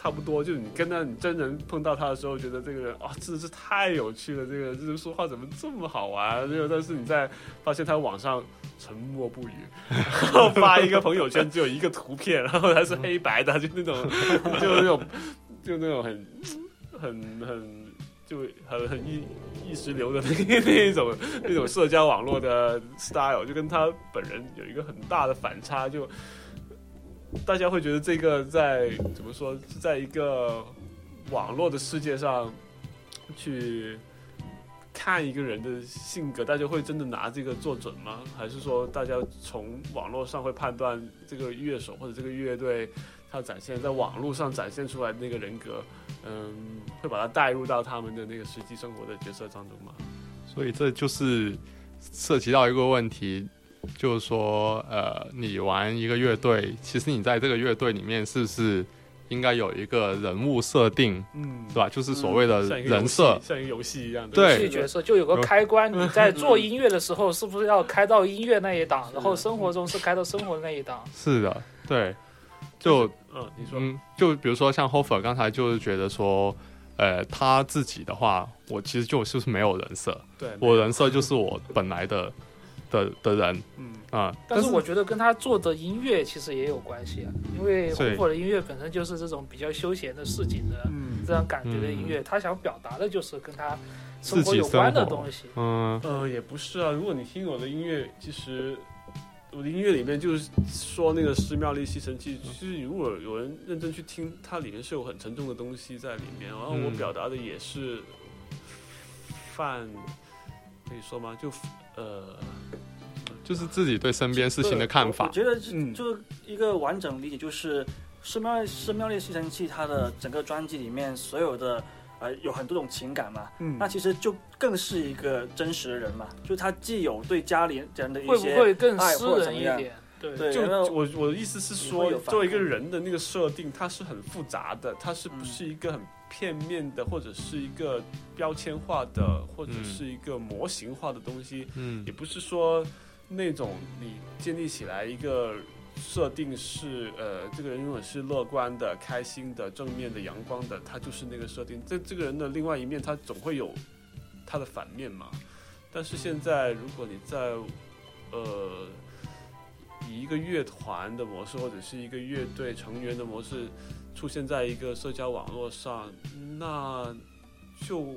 差不多，就是你跟他你真人碰到他的时候，觉得这个人啊，真的是太有趣了，这个这个说话怎么这么好玩？就但是你在发现他网上沉默不语，然后发一个朋友圈只有一个图片，然后还是黑白的，就那种 就那种就那种很很很就很很意意识流的那那一种那种社交网络的 style，就跟他本人有一个很大的反差，就大家会觉得这个在怎么说是在一个网络的世界上去看一个人的性格，大家会真的拿这个做准吗？还是说大家从网络上会判断这个乐手或者这个乐队他展现在网络上展现出来的那个人格，嗯，会把它带入到他们的那个实际生活的角色当中吗？所以这就是涉及到一个问题，就是说，呃，你玩一个乐队，其实你在这个乐队里面是不是应该有一个人物设定，嗯是吧？就是所谓的人设。像一个游戏一样的。游戏角色就有个开关，你在做音乐的时候是不是要开到音乐那一档，然后生活中是开到生活的那一档？是的，对。就嗯，你说，嗯，就比如说像 Hofer 刚才就是觉得说，呃，他自己的话，我其实就就是没有人设，对，我人设就是我本来的的的人嗯啊、但是我觉得跟他做的音乐其实也有关系啊，因为对 Hofer 的音乐本身就是这种比较休闲的市井的嗯这样感觉的音乐，他想表达的就是跟他生活有关的东西。嗯呃，也不是啊。如果你听我的音乐，其实我的音乐里面就是说那个施妙丽吸尘器，其实如果有人认真去听，它里面是有很沉重的东西在里面，然后我嗯表达的也是泛，可以说吗？就呃，就是自己对身边事情的看法。我我。觉得就嗯。就一个完整理解，就是寺庙寺庙列吸尘器它的整个专辑里面所有的呃有很多种情感嘛，嗯。那其实就更是一个真实的人嘛，就他既有对家里人的一会不些会更爱私人一点？对，就我我的意思是说作为一个人的那个设定，它是很复杂的，它是不嗯。是一个很片面的，或者是一个标签化的，或者嗯。是一个模型化的东西？嗯。也不是说那种你建立起来一个设定是呃，这个人永远是乐观的、开心的、正面的、阳光的，他就是那个设定。这这个人的另外一面，他总会有他的反面嘛。但是现在，如果你在呃以一个乐团的模式，或者是一个乐队成员的模式出现在一个社交网络上，那就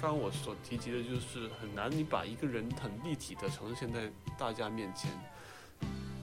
刚刚我所提及的，就是很难你把一个人很立体的呈现在大家面前。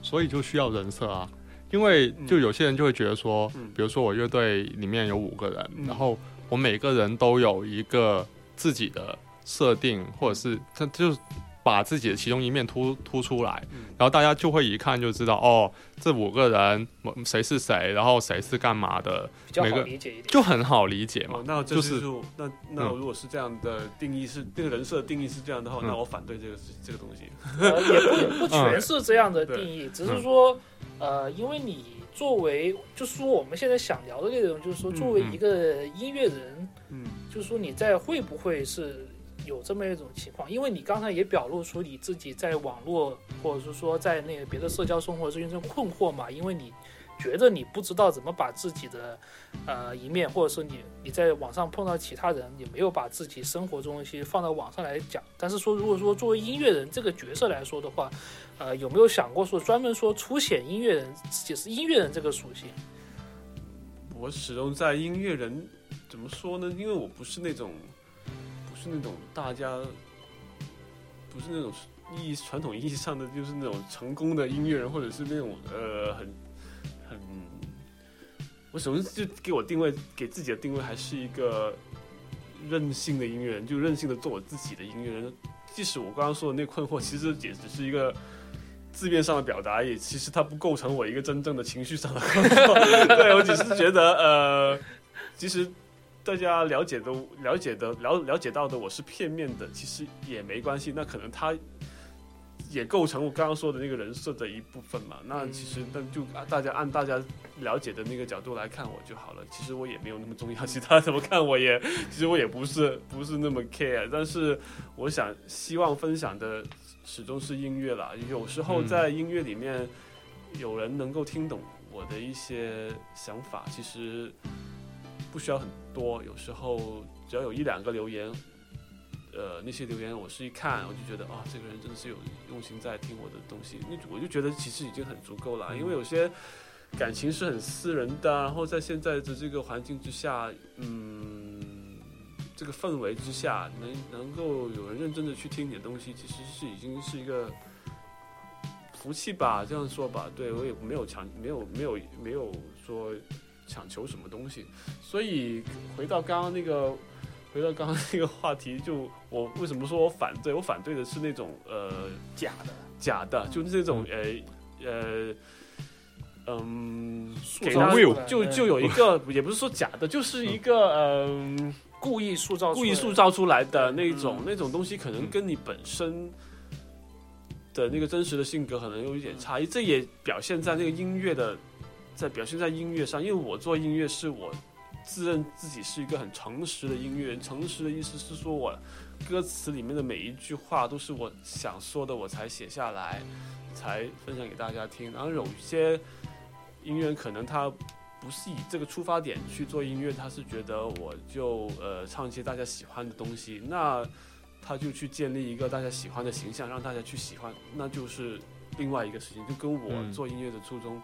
所以就需要人设啊。因为就有些人就会觉得说，嗯比如说我乐队里面有五个人，嗯然后我每个人都有一个自己的设定，或者是他就是把自己的其中一面突突出来，嗯。然后大家就会一看就知道，哦，这五个人嗯谁是谁，然后谁是干嘛的，比较好每个理解一点。就很好理解嘛哦，。那这就是就是那那嗯。如果是这样的定义是这个人设定义是这样的话，嗯。那我反对这个这个东西。呃，也不不全是这样的定义，只是说，呃，因为你作为，就是说我们现在想聊的内容，就是说作为嗯。一个音乐人，嗯。就是说你在会不会是有这么一种情况？因为你刚才也表露出你自己在网络或者是说在那个别的社交生活中这种困惑嘛，因为你觉得你不知道怎么把自己的呃一面，或者是你你在网上碰到其他人，也没有把自己生活中一些放到网上来讲。但是说如果说作为音乐人这个角色来说的话，呃，有没有想过说专门说凸显音乐人自己是音乐人这个属性？我始终在音乐人怎么说呢？因为我不是那种是那种大家不是那种意义传统意义上的就是那种成功的音乐人，或者是那种呃很很，我首先就给我定位给自己的定位还是一个任性的音乐人，就任性的做我自己的音乐人。即使我刚刚说的那困惑，其实也只是一个字面上的表达，也其实它不构成我一个真正的情绪上的困惑。对我只是觉得，呃，其实大家了解的、了解的、了了解到的我是片面的，其实也没关系。那可能他也构成我刚刚说的那个人设的一部分嘛。那其实那就大家按大家了解的那个角度来看我就好了。其实我也没有那么重要，其他怎么看我也，其实我也不是不是那么 care。但是我想希望分享的始终是音乐啦。有时候嗯在音乐里面，有人能够听懂我的一些想法，其实不需要很多。有时候只要有一两个留言，呃，那些留言我是一看，我就觉得啊，这个人真的是有用心在听我的东西，那我就觉得其实已经很足够了。因为有些感情是很私人的，然后在现在的这个环境之下，嗯。这个氛围之下，能能够有人认真的去听你的东西，其实是已经是一个福气吧，这样说吧。对我也没有强，没有没有没有说强求什么东西。所以回到刚刚那个，回到刚刚那个话题，就我为什么说我反对？我反对的是那种呃假的，假的，就是这种呃呃嗯，就就有一个，也不是说假的，就是一个嗯。故意塑造故意塑造出来的那种、嗯那种东西，可能跟你本身的那个真实的性格可能有一点差异。这也表现在那个音乐的，在表现在音乐上。因为我做音乐是我自认自己是一个很诚实的音乐人。诚实的意思是说我歌词里面的每一句话都是我想说的，我才写下来，才分享给大家听。然后有些音乐人可能他不是以这个出发点去做音乐，他是觉得我就呃唱一些大家喜欢的东西，那他就去建立一个大家喜欢的形象，让大家去喜欢，那就是另外一个事情，就跟我嗯做音乐的初衷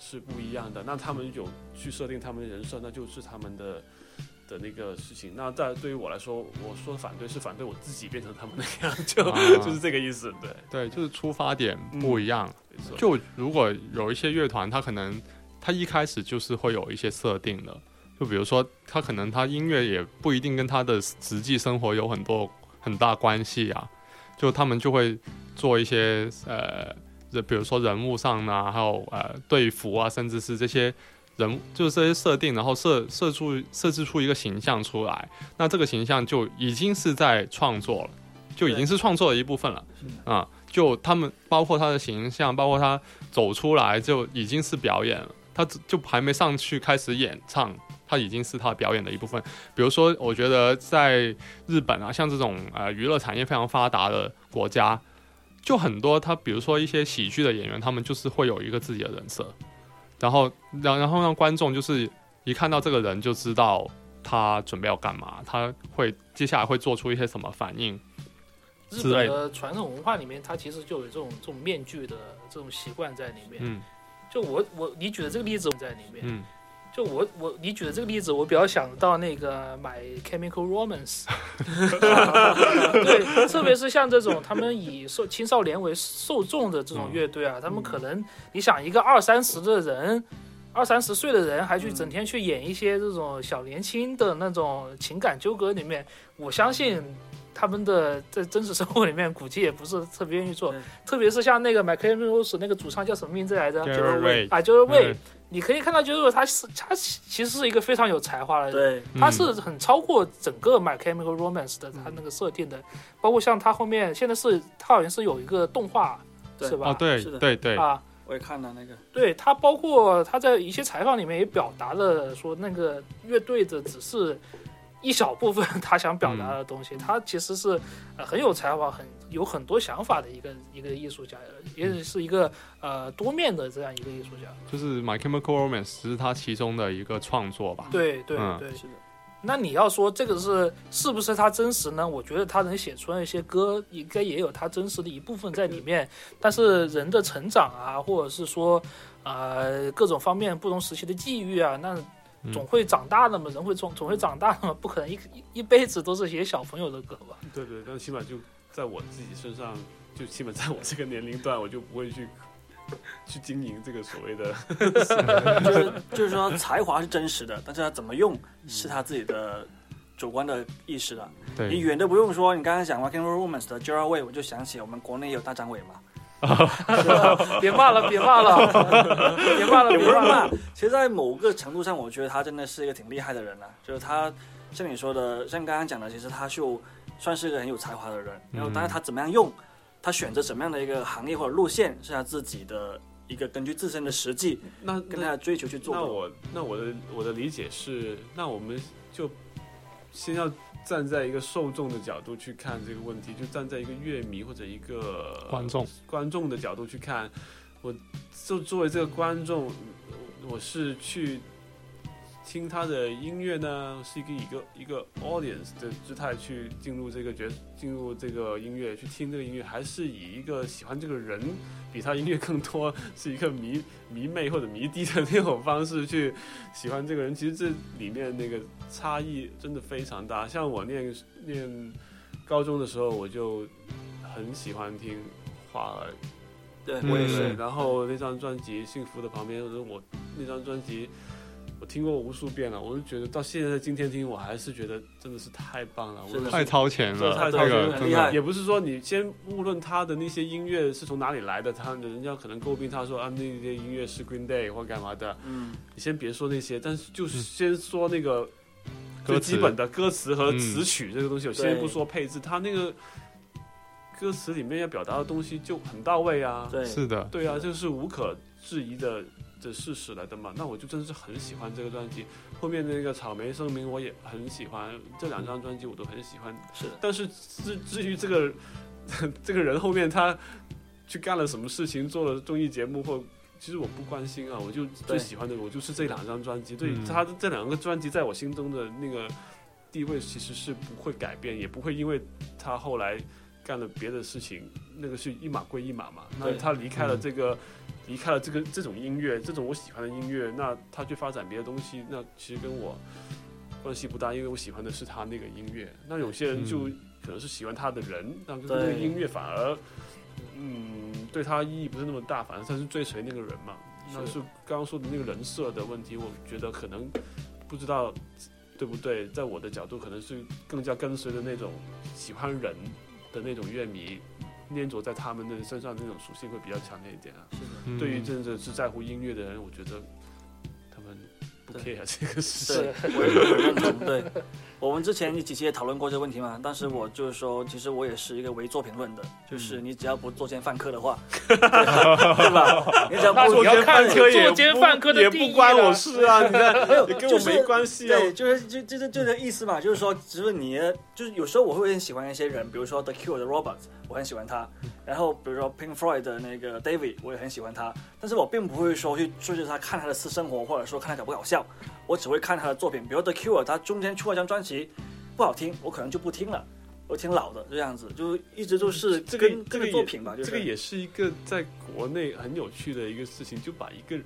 是不一样的。那他们有去设定他们的人设，那就是他们的。的那个事情，那在对于我来说，我说反对是反对我自己变成他们那样，就、啊 就是这个意思，对，对，就是出发点不一样。就如果有一些乐团，他可能他一开始就是会有一些设定的，就比如说他可能他音乐也不一定跟他的实际生活有很多很大关系啊，就他们就会做一些呃，人比如说人物上呢，还有呃队服啊，甚至是这些。人就是这些设定，然后设设出设置出一个形象出来，那这个形象就已经是在创作了，就已经是创作的一部分了啊、就他们包括他的形象，包括他走出来就已经是表演了，他就还没上去开始演唱，他已经是他表演的一部分。比如说，我觉得在日本啊，像这种呃娱乐产业非常发达的国家，就很多他比如说一些喜剧的演员，他们就是会有一个自己的人设，然后然然后让观众就是一看到这个人就知道他准备要干嘛，他会接下来会做出一些什么反应。日本的。传统文化里面，它其实就有这种这种面具的这种习惯在里面。嗯。就我我你举的这个例子在里面，嗯就我我你举的这个例子，我比较想到那个买 Chemical Romance，对，特别是像这种他们以受青少年为受众的这种乐队啊，他们可能你想一个二三十的人。二三十岁的人还去整天去演一些这种小年轻的那种情感纠葛里面，我相信他们的在真实生活里面估计也不是特别愿意做，特别是像那个 Michael Rose 那个主唱叫什么名字来着？Jerry Way 啊，就是魏嗯，你可以看到，就是他是他其实是一个非常有才华的人，对，他是很超过整个《My Chemical Romance》的他那个设定的，包括像他后面现在是他好像是有一个动画，对。是吧？哦，对是的。对对，啊，我也看了那个，对他包括他在一些采访里面也表达了说，那个乐队的只是一小部分他想表达的东西，他其实是呃很有才华、很有很多想法的一个一个艺术家，也是一个呃多面的这样一个艺术家。就是 My Chemical Romance 是他其中的一个创作吧。对对嗯对，是的，那你要说这个是是不是他真实呢？我觉得他能写出来一些歌，应该也有他真实的一部分在里面。但是人的成长啊，或者是说，呃，各种方面不同时期的际遇啊，那嗯总会长大的嘛，人会总总会长大的嘛，不可能一一一辈子都是写小朋友的歌吧？对对，但起码就在我自己身上，就起码在我这个年龄段，我就不会去去经营这个所谓的。就是就是说才华是真实的，但是他怎么用是他自己的主观的意识了。你，远都不用说，你刚刚讲《and Roll Romance》的 Way，我就想起我们国内有大张伟嘛，别骂了，别骂了，别骂了，别骂了。。其实，在某个程度上，我觉得他真的是一个挺厉害的人了、就是他像你说的，像刚刚讲的，其实他就算是一个很有才华的人。然后，但是他怎么样用，他选择什么样的一个行业或者路线，是他自己的一个根据自身的实际那跟他的追求去做的。那我那我的我的理解是，那我们就先要站在一个受众的角度去看这个问题，就站在一个乐迷或者一个观众观众的角度去看。我就作为这个观众，我是去听他的音乐呢，是一个一个一个 audience 的姿态去进入这个角进入这个音乐去听这个音乐，还是以一个喜欢这个人比他音乐更多，是一个迷 迷妹或者迷弟的那种方式去喜欢这个人。其实这里面那个差异真的非常大。像我念念高中的时候，我就很喜欢听花儿。对我也是，然后那张专辑《幸福的旁边》，我那张专辑我听过无数遍了，我就觉得到现在今天听，我还是觉得真的是太棒了。我太超前了，这太这超前了。个真很厉害的，也不是说你先无论他的那些音乐是从哪里来的，他人家可能诟病他说啊那些音乐是 Green Day 或干嘛的，嗯，你先别说那些，但是就是先说那个最基本的歌词和嗯。词曲这个东西，我先不说配置，他那个歌词里面要表达的东西就很到位啊。对，是的，对啊，这个是无可置疑的的事实来的嘛。那我就真的是很喜欢这个专辑，后面那个草莓声明我也很喜欢，这两张专辑我都很喜欢。是的，但是至至于这个 这个人后面他去干了什么事情，做了综艺节目或其实我不关心啊，我就最喜欢的我就是这两张专辑，对嗯他的这两个专辑在我心中的那个地位其实是不会改变，也不会因为他后来干了别的事情，那个是一码归一码嘛。那对他离开了嗯这个，离开了这个这种音乐，这种我喜欢的音乐，那他去发展别的东西，那其实跟我关系不大，因为我喜欢的是他那个音乐。那有些人就嗯可能是喜欢他的人，那跟那个音乐反而。嗯，对他意义不是那么大，反正他是追随那个人嘛。那是是刚刚说的那个人设的问题，我觉得可能不知道对不对，在我的角度，可能是更加跟随的那种喜欢人的那种乐迷，粘着在他们的身上的那种属性会比较强烈一点啊。嗯对于真的是在乎音乐的人，我觉得不 care 这个事对情。，我也很认同。对，我们之前几期也讨论过这个问题嘛。当时我就是说，其实我也是一个唯作品论的，就是你只要不作奸犯科的话，对对吧？你只要不作奸犯科的也不关我事啊，你看 没有也跟我就是没关系啊。对，就是就就就就这意思嘛，就是说，只是你就是有时候我会很喜欢一些人，比如说 The Cure 的 Robert，我很喜欢他，然后比如说 Pink Floyd 的那个 David，我也很喜欢他，但是我并不会说去追着他看他的私生活，或者说看他搞不搞笑，我只会看他的作品，比如 The Cure，他中间出了张专辑不好听，我可能就不听了。我挺老的这样子，就一直都是这个这这个作品吧，就是这个也是一个在国内很有趣的一个事情，就把一个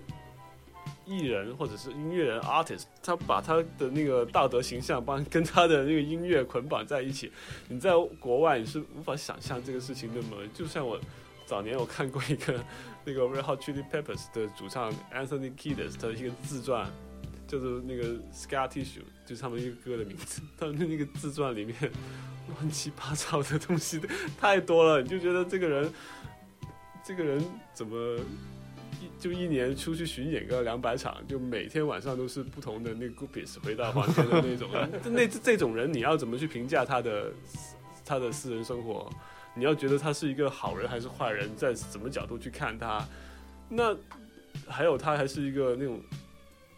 艺人或者是音乐人 artist，他把他的那个道德形象帮跟他的那个音乐捆绑在一起。你在国外你是无法想象这个事情的嘛？就像我早年我看过一个 那个 Red Hot Chili Peppers 的主唱 Anthony Kiedis 的一个自传。就是那个 Scar Tissue，就是他们一个歌的名字。他们那个自传里面乱七八糟的东西太多了，你就觉得这个人，这个人怎么一就一年出去巡演个两百场，就每天晚上都是不同的那个 groupies 回到房间的那种，那这种人你要怎么去评价他的他的私人生活？你要觉得他是一个好人还是坏人，在什么角度去看他？那还有他还是一个那种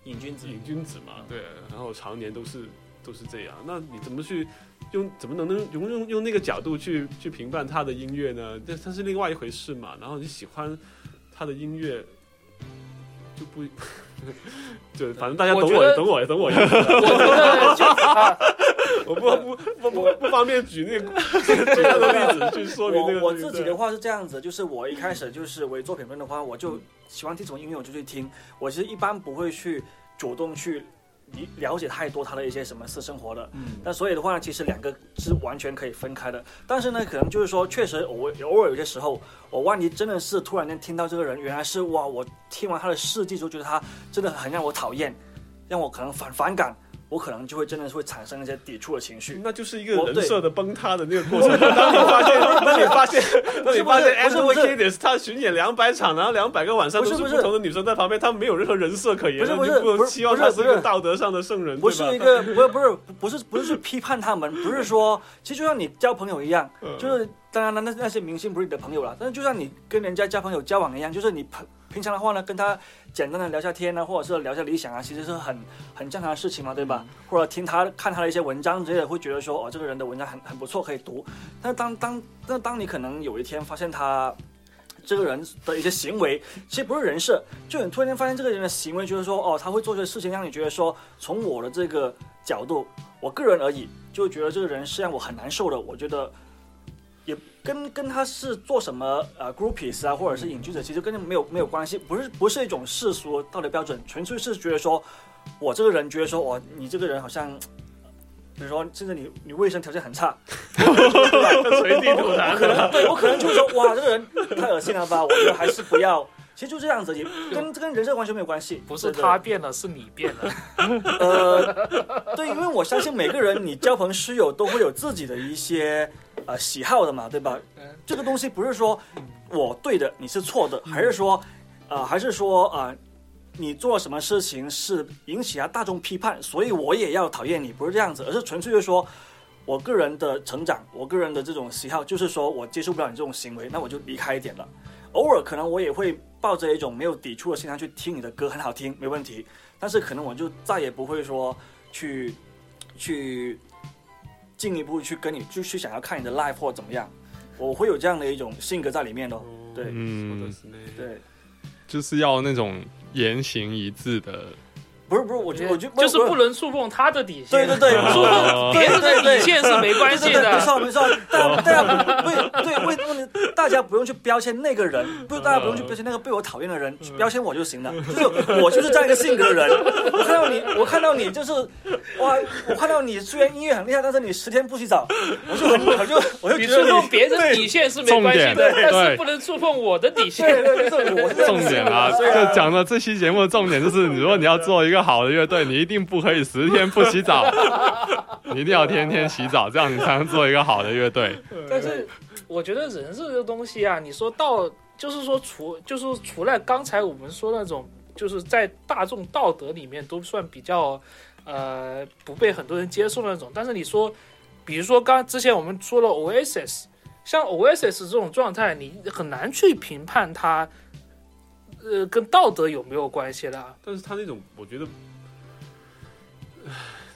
瘾君子。瘾君子嘛，对，然后常年都是都是这样，那你怎么去用怎么能能用用用那个角度去去评判他的音乐呢？这它是另外一回事嘛。然后你喜欢他的音乐，就不 就反正大家懂我我懂我懂我意思，我觉得就啊，我不不不不不方便举那个举他的例子 去说明那个我我自己的话是这样子，就是我一开始就是为做评论的话，我就喜欢听什么音乐我就去听，我其实一般不会去主动去了了解太多他的一些什么私生活的。嗯，那所以的话呢，其实两个是完全可以分开的。但是呢，可能就是说，确实偶偶尔有些时候，我万一真的是突然间听到这个人，原来是哇，我听完他的事迹之后，觉得他真的很让我讨厌，让我可能反反感，我可能就会真的是会产生一些抵触的情绪。那就是一个人设的崩塌的那个过程。当你发现，当你发现，当你发现不是不 Anthony 是他巡演两百场，然后两百个晚上都是不同的女生在旁边，他没有任何人设可言，不是不是你不能期望他是一个道德上的圣人，不是一个，不是不是不是不是去批判他们，不是说，其实就像你交朋友一样，嗯就是当然了，那那些明星不是你的朋友了，但是就像你跟人家交朋友交往一样，就是你平平常的话呢，跟他简单的聊下天啊，或者是聊下理想啊，其实是很很正常的事情嘛，对吧？或者听他看他的一些文章之类的，会觉得说，哦，这个人的文章很很不错，可以读。但是当当但当你可能有一天发现他。这个人的一些行为，其实不是人设，就你突然间发现这个人的行为，就是说，哦，他会做这些事情，让你觉得说，从我的这个角度，我个人而已，就觉得这个人是让我很难受的。我觉得也跟跟他是做什么呃 groupies 啊，或者是隐居者，其实跟没有没有关系，不是不是一种世俗道德标准，纯粹是觉得说，我这个人觉得说，我，你这个人好像。比如说，甚至你你卫生条件很差，随地吐痰可能对我可能就说哇，这个人太恶心了吧，我觉得还是不要。其实就这样子，也跟跟人设完全没有关系。不是他变了，是你变了。呃，对，因为我相信每个人，你交朋师友都会有自己的一些呃喜好的嘛，对吧？这个东西不是说我对的，你是错的，还是说，呃，还是说啊、呃，你做什么事情是引起啊大众批判，所以我也要讨厌你，不是这样子，而是纯粹就是说。我个人的成长，我个人的这种喜好，就是说我接受不了你这种行为，那我就离开一点了。偶尔可能我也会抱着一种没有抵触的心态去听你的歌，很好听，没问题。但是可能我就再也不会说去去进一步去跟你就去想要看你的 live 或怎么样，我会有这样的一种性格在里面的。对嗯，对，就是要那种言行一致的，不是不是，我觉得我觉得就是不能触碰他的底线，对对对，触碰别人的底线是没关系对对对没。错没错，大大家不对对为问题，大家不用去标签那个人，不大家不用去标签那个被我讨厌的人，去标签我就行了。就是我就是这样一个性格的人，我看到你，我看到你就是哇，我看到你虽然音乐很厉害，但是你十天不洗澡，我就我就我就你觉得你触碰别人底线是没关系的但是不能触碰我的底线。对对，我是这样重点啊，所以就讲的这期节目的重点就是，如果你要做一个好的乐队，你一定不可以十天不洗澡，你一定要天天洗澡，这样你才能做一个好的乐队。但是我觉得人这个东西啊，你说到就是说除就是除了刚才我们说那种，就是在大众道德里面都算比较呃不被很多人接受的那种。但是你说，比如说刚之前我们说了 Oasis，像 Oasis 这种状态，你很难去评判它。呃，跟道德有没有关系的？但是他那种，我觉得，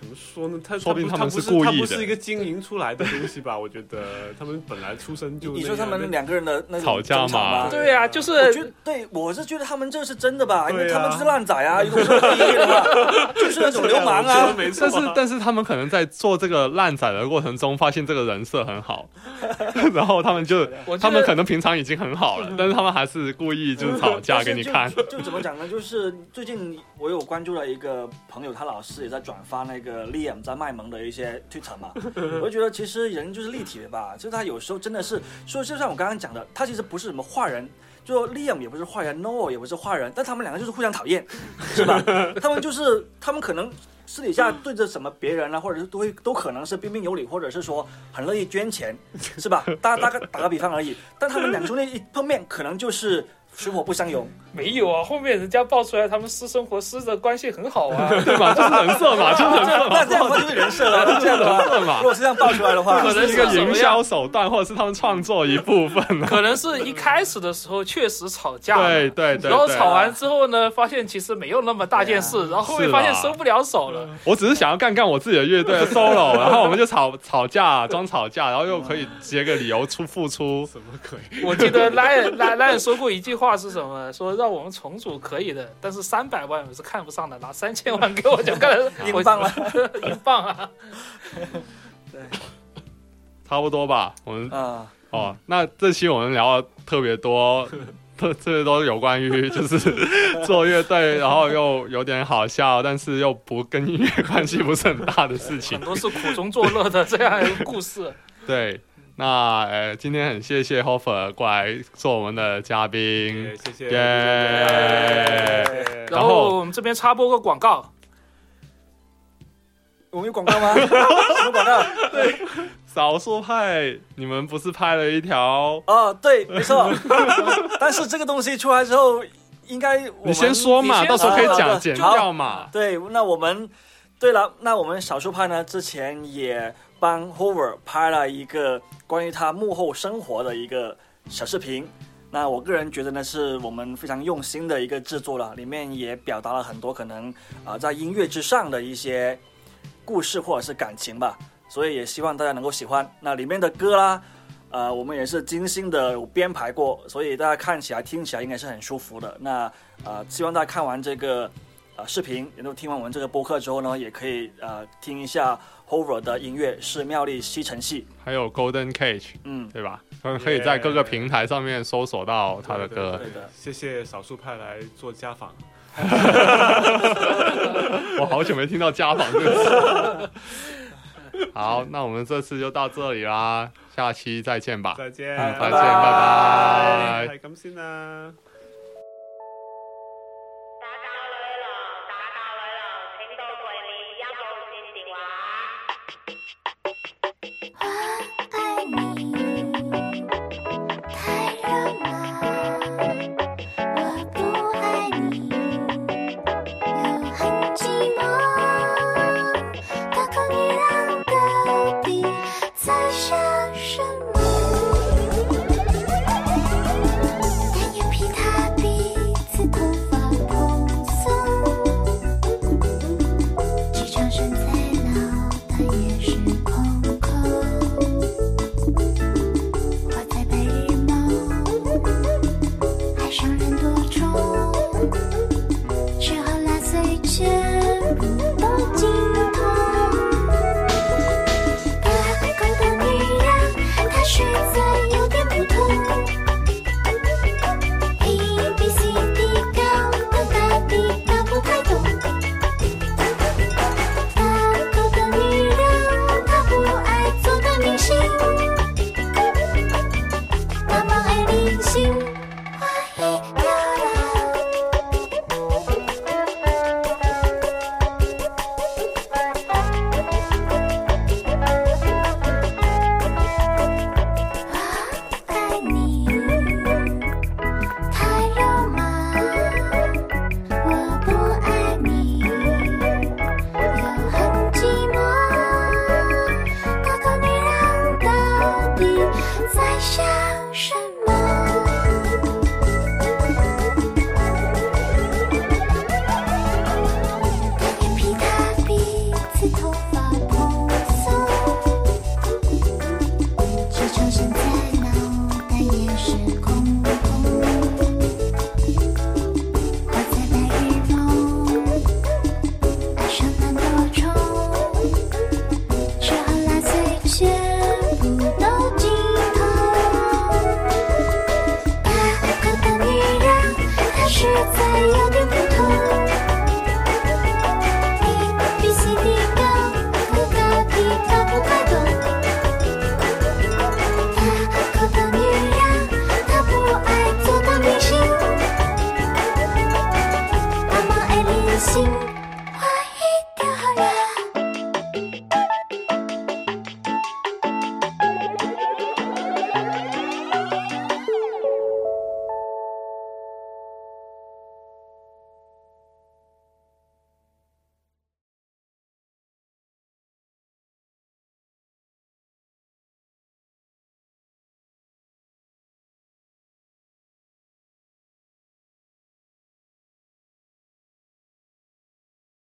怎么说呢？他说不定他们是故意的他不是一个经营出来的东西吧？我觉得他们本来出生就你说他们两个人的那吵架嘛？对呀、就是我觉得对，我是觉得他们这是真的吧，因为他们就是烂仔啊，如果是音乐的话，就是那种流氓啊。但是但是他们可能在做这个烂仔的过程中，发现这个人设很好，然后他们就他们可能平常已经很好了，但是他们还是故意就是吵架给你看。就就怎么讲呢？就是最近我有关注了一个朋友，他老师也在转发那个 Liam 在卖萌的一些推特嘛。我就觉得其实人就是立体的吧，就是他有时候真的是说，就像我刚刚讲的，他其实不是什么坏人。就说 Liam 也不是坏人，Noah 也不是坏人，但他们两个就是互相讨厌，是吧？他们就是他们可能私底下对着什么别人啊，或者是都会都可能是彬彬有礼，或者是说很乐意捐钱，是吧？大大概打个比方而已。但他们两兄弟一碰面，可能就是水火不相容。没有啊，后面人家爆出来他们私生活私的关系很好啊。对吧？就是人设嘛，就是人设嘛那，这样的话就是人设了，这样的，人设嘛如，果是这样爆出来的话，可能是一个营销手段，或者是他们创作一部分啊。可能是一开始的时候确实吵架，对对对，然后吵完之后呢，发现其实没有那么大件事，然后后面发现收不了手了。我只是想要干干我自己的乐队的 solo，然后我们就吵吵架，装吵架，然后又可以接个理由出付出。什么鬼？我记得莱恩莱莱恩说过一句话是什么？说让我们重组可以的，但是三百万我是看不上的，拿三千万给我就干了，英镑了，英镑啊！对差不多吧，我们啊，哦，那这期我们聊了特别多，特特别多有关于就是做乐队，然后又有点好笑，但是又不跟音乐关系不是很大的事情很。多是苦中作乐的这样一个故事。对，那呃，今天很谢谢 Hofer 过来做我们的嘉宾。谢谢。然后我们这边插播个广告，我们有广告吗？什么广告？对少数派，你们不是拍了一条？哦，对，没错。但是这个东西出来之后，应该我们你先说嘛，到时候可以讲剪掉嘛。对，那我们对了，那我们少数派呢，之前也帮 Hover 拍了一个关于他幕后生活的一个小视频。那我个人觉得呢，是我们非常用心的一个制作了，里面也表达了很多可能啊、在音乐之上的一些故事或者是感情吧，所以也希望大家能够喜欢。那里面的歌啦，呃，我们也是精心的编排过，所以大家看起来、听起来应该是很舒服的。那呃，希望大家看完这个呃视频，然后听完我们这个播客之后呢，也可以呃听一下 Hover 的音乐，是妙丽吸尘器。还有 Golden Cage，嗯，对吧？可以在各个平台上面搜索到他的歌。对的。谢谢少数派来做家访。我好久没听到家访这个词。好，那我们这次就到这里啦，下期再见吧。再见，好再见，拜拜。係咁先啦。